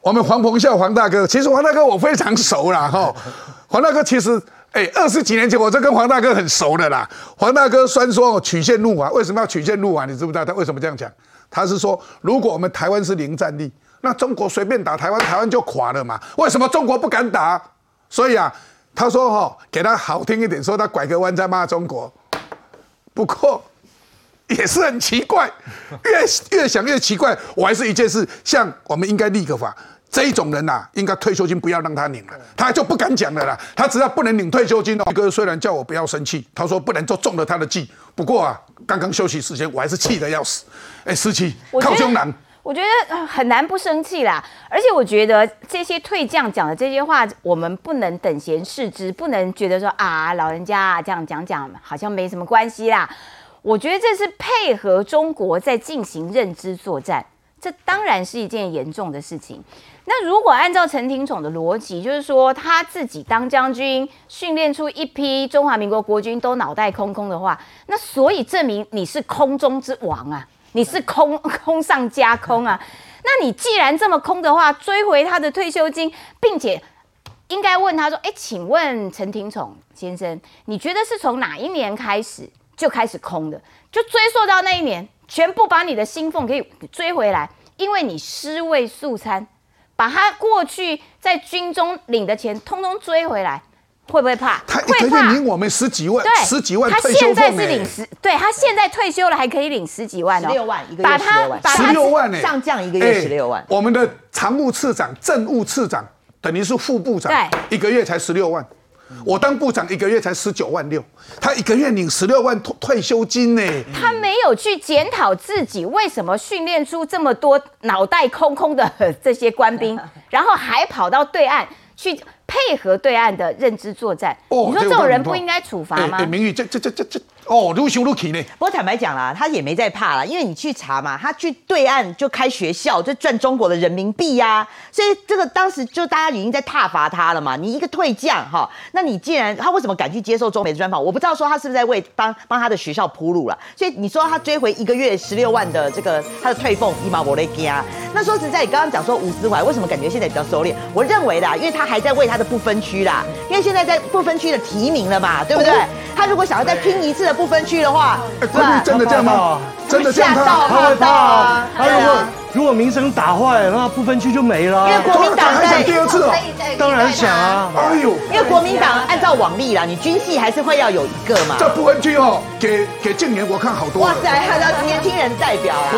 我们黄鹏孝黄大哥，其实黄大哥我非常熟啦哈。黄大哥其实哎，二十几年前我就跟黄大哥很熟的啦。黄大哥虽然说曲线入华，为什么要曲线入华？你知不知道他为什么这样讲？他是说，如果我们台湾是零战力。那中国随便打台湾，台湾就垮了嘛？为什么中国不敢打？所以啊，他说哈，给他好听一点，说他拐个弯在骂中国。不过也是很奇怪，越越想越奇怪。我还是一件事，像我们应该立个法，这一种人呐，应该退休金不要让他领了，他就不敢讲了啦。他只要不能领退休金哦。哥虽然叫我不要生气，他说不能就中了他的计。不过啊，刚刚休息时间，我还是气得要死。哎，十七靠胸男。我觉得很难不生气啦，而且我觉得这些退将讲的这些话，我们不能等闲视之，不能觉得说啊，老人家这样讲讲好像没什么关系啦。我觉得这是配合中国在进行认知作战，这当然是一件严重的事情。那如果按照陈廷宠的逻辑，就是说他自己当将军，训练出一批中华民国国军都脑袋空空的话，那所以证明你是空中之王啊。你是空空上加空啊？那你既然这么空的话，追回他的退休金，并且应该问他说：“哎，请问陈廷宠先生，你觉得是从哪一年开始就开始空的？就追溯到那一年，全部把你的薪俸给追回来，因为你尸位素餐，把他过去在军中领的钱通通追回来。”会不会怕？他一个月领我们十几万，十几万退休他现在是领十，对他现在退休了还可以领十几万哦，十六万一个月，十六万，十六万呢？上将一个月十六万。我们的常务次长、政务次长等于是副部长，一个月才十六万。我当部长一个月才十九万六，他一个月领十六万退退休金呢。他没有去检讨自己为什么训练出这么多脑袋空空的 这些官兵，然后还跑到对岸去。配合对岸的认知作战，你说这种人不应该处罚吗？名誉这这这这这哦，如修如起呢。不过坦白讲啦，他也没在怕啦，因为你去查嘛，他去对岸就开学校，就赚中国的人民币呀。所以这个当时就大家已经在挞伐他了嘛。你一个退将哈，那你既然他为什么敢去接受中美的专访？我不知道说他是不是在为帮帮他的学校铺路了。所以你说他追回一个月十六万的这个他的退俸，一毛我勒加。那说实在，你刚刚讲说吴思怀为什么感觉现在比较收敛？我认为啦，因为他还在为他。的不分区啦，因为现在在不分区的提名了嘛，对不对？他如果想要再拼一次不分区的话，对，真的这样吗？真的这样吗？他会怕。他如果如果名声打坏，那不分区就没了。因为国民党还想第二次哦，当然想啊。哎呦，因为国民党按照往例啦，你军系还是会要有一个嘛。这不分区哦，给给近年我看好多。哇塞，还有年轻人代表啊。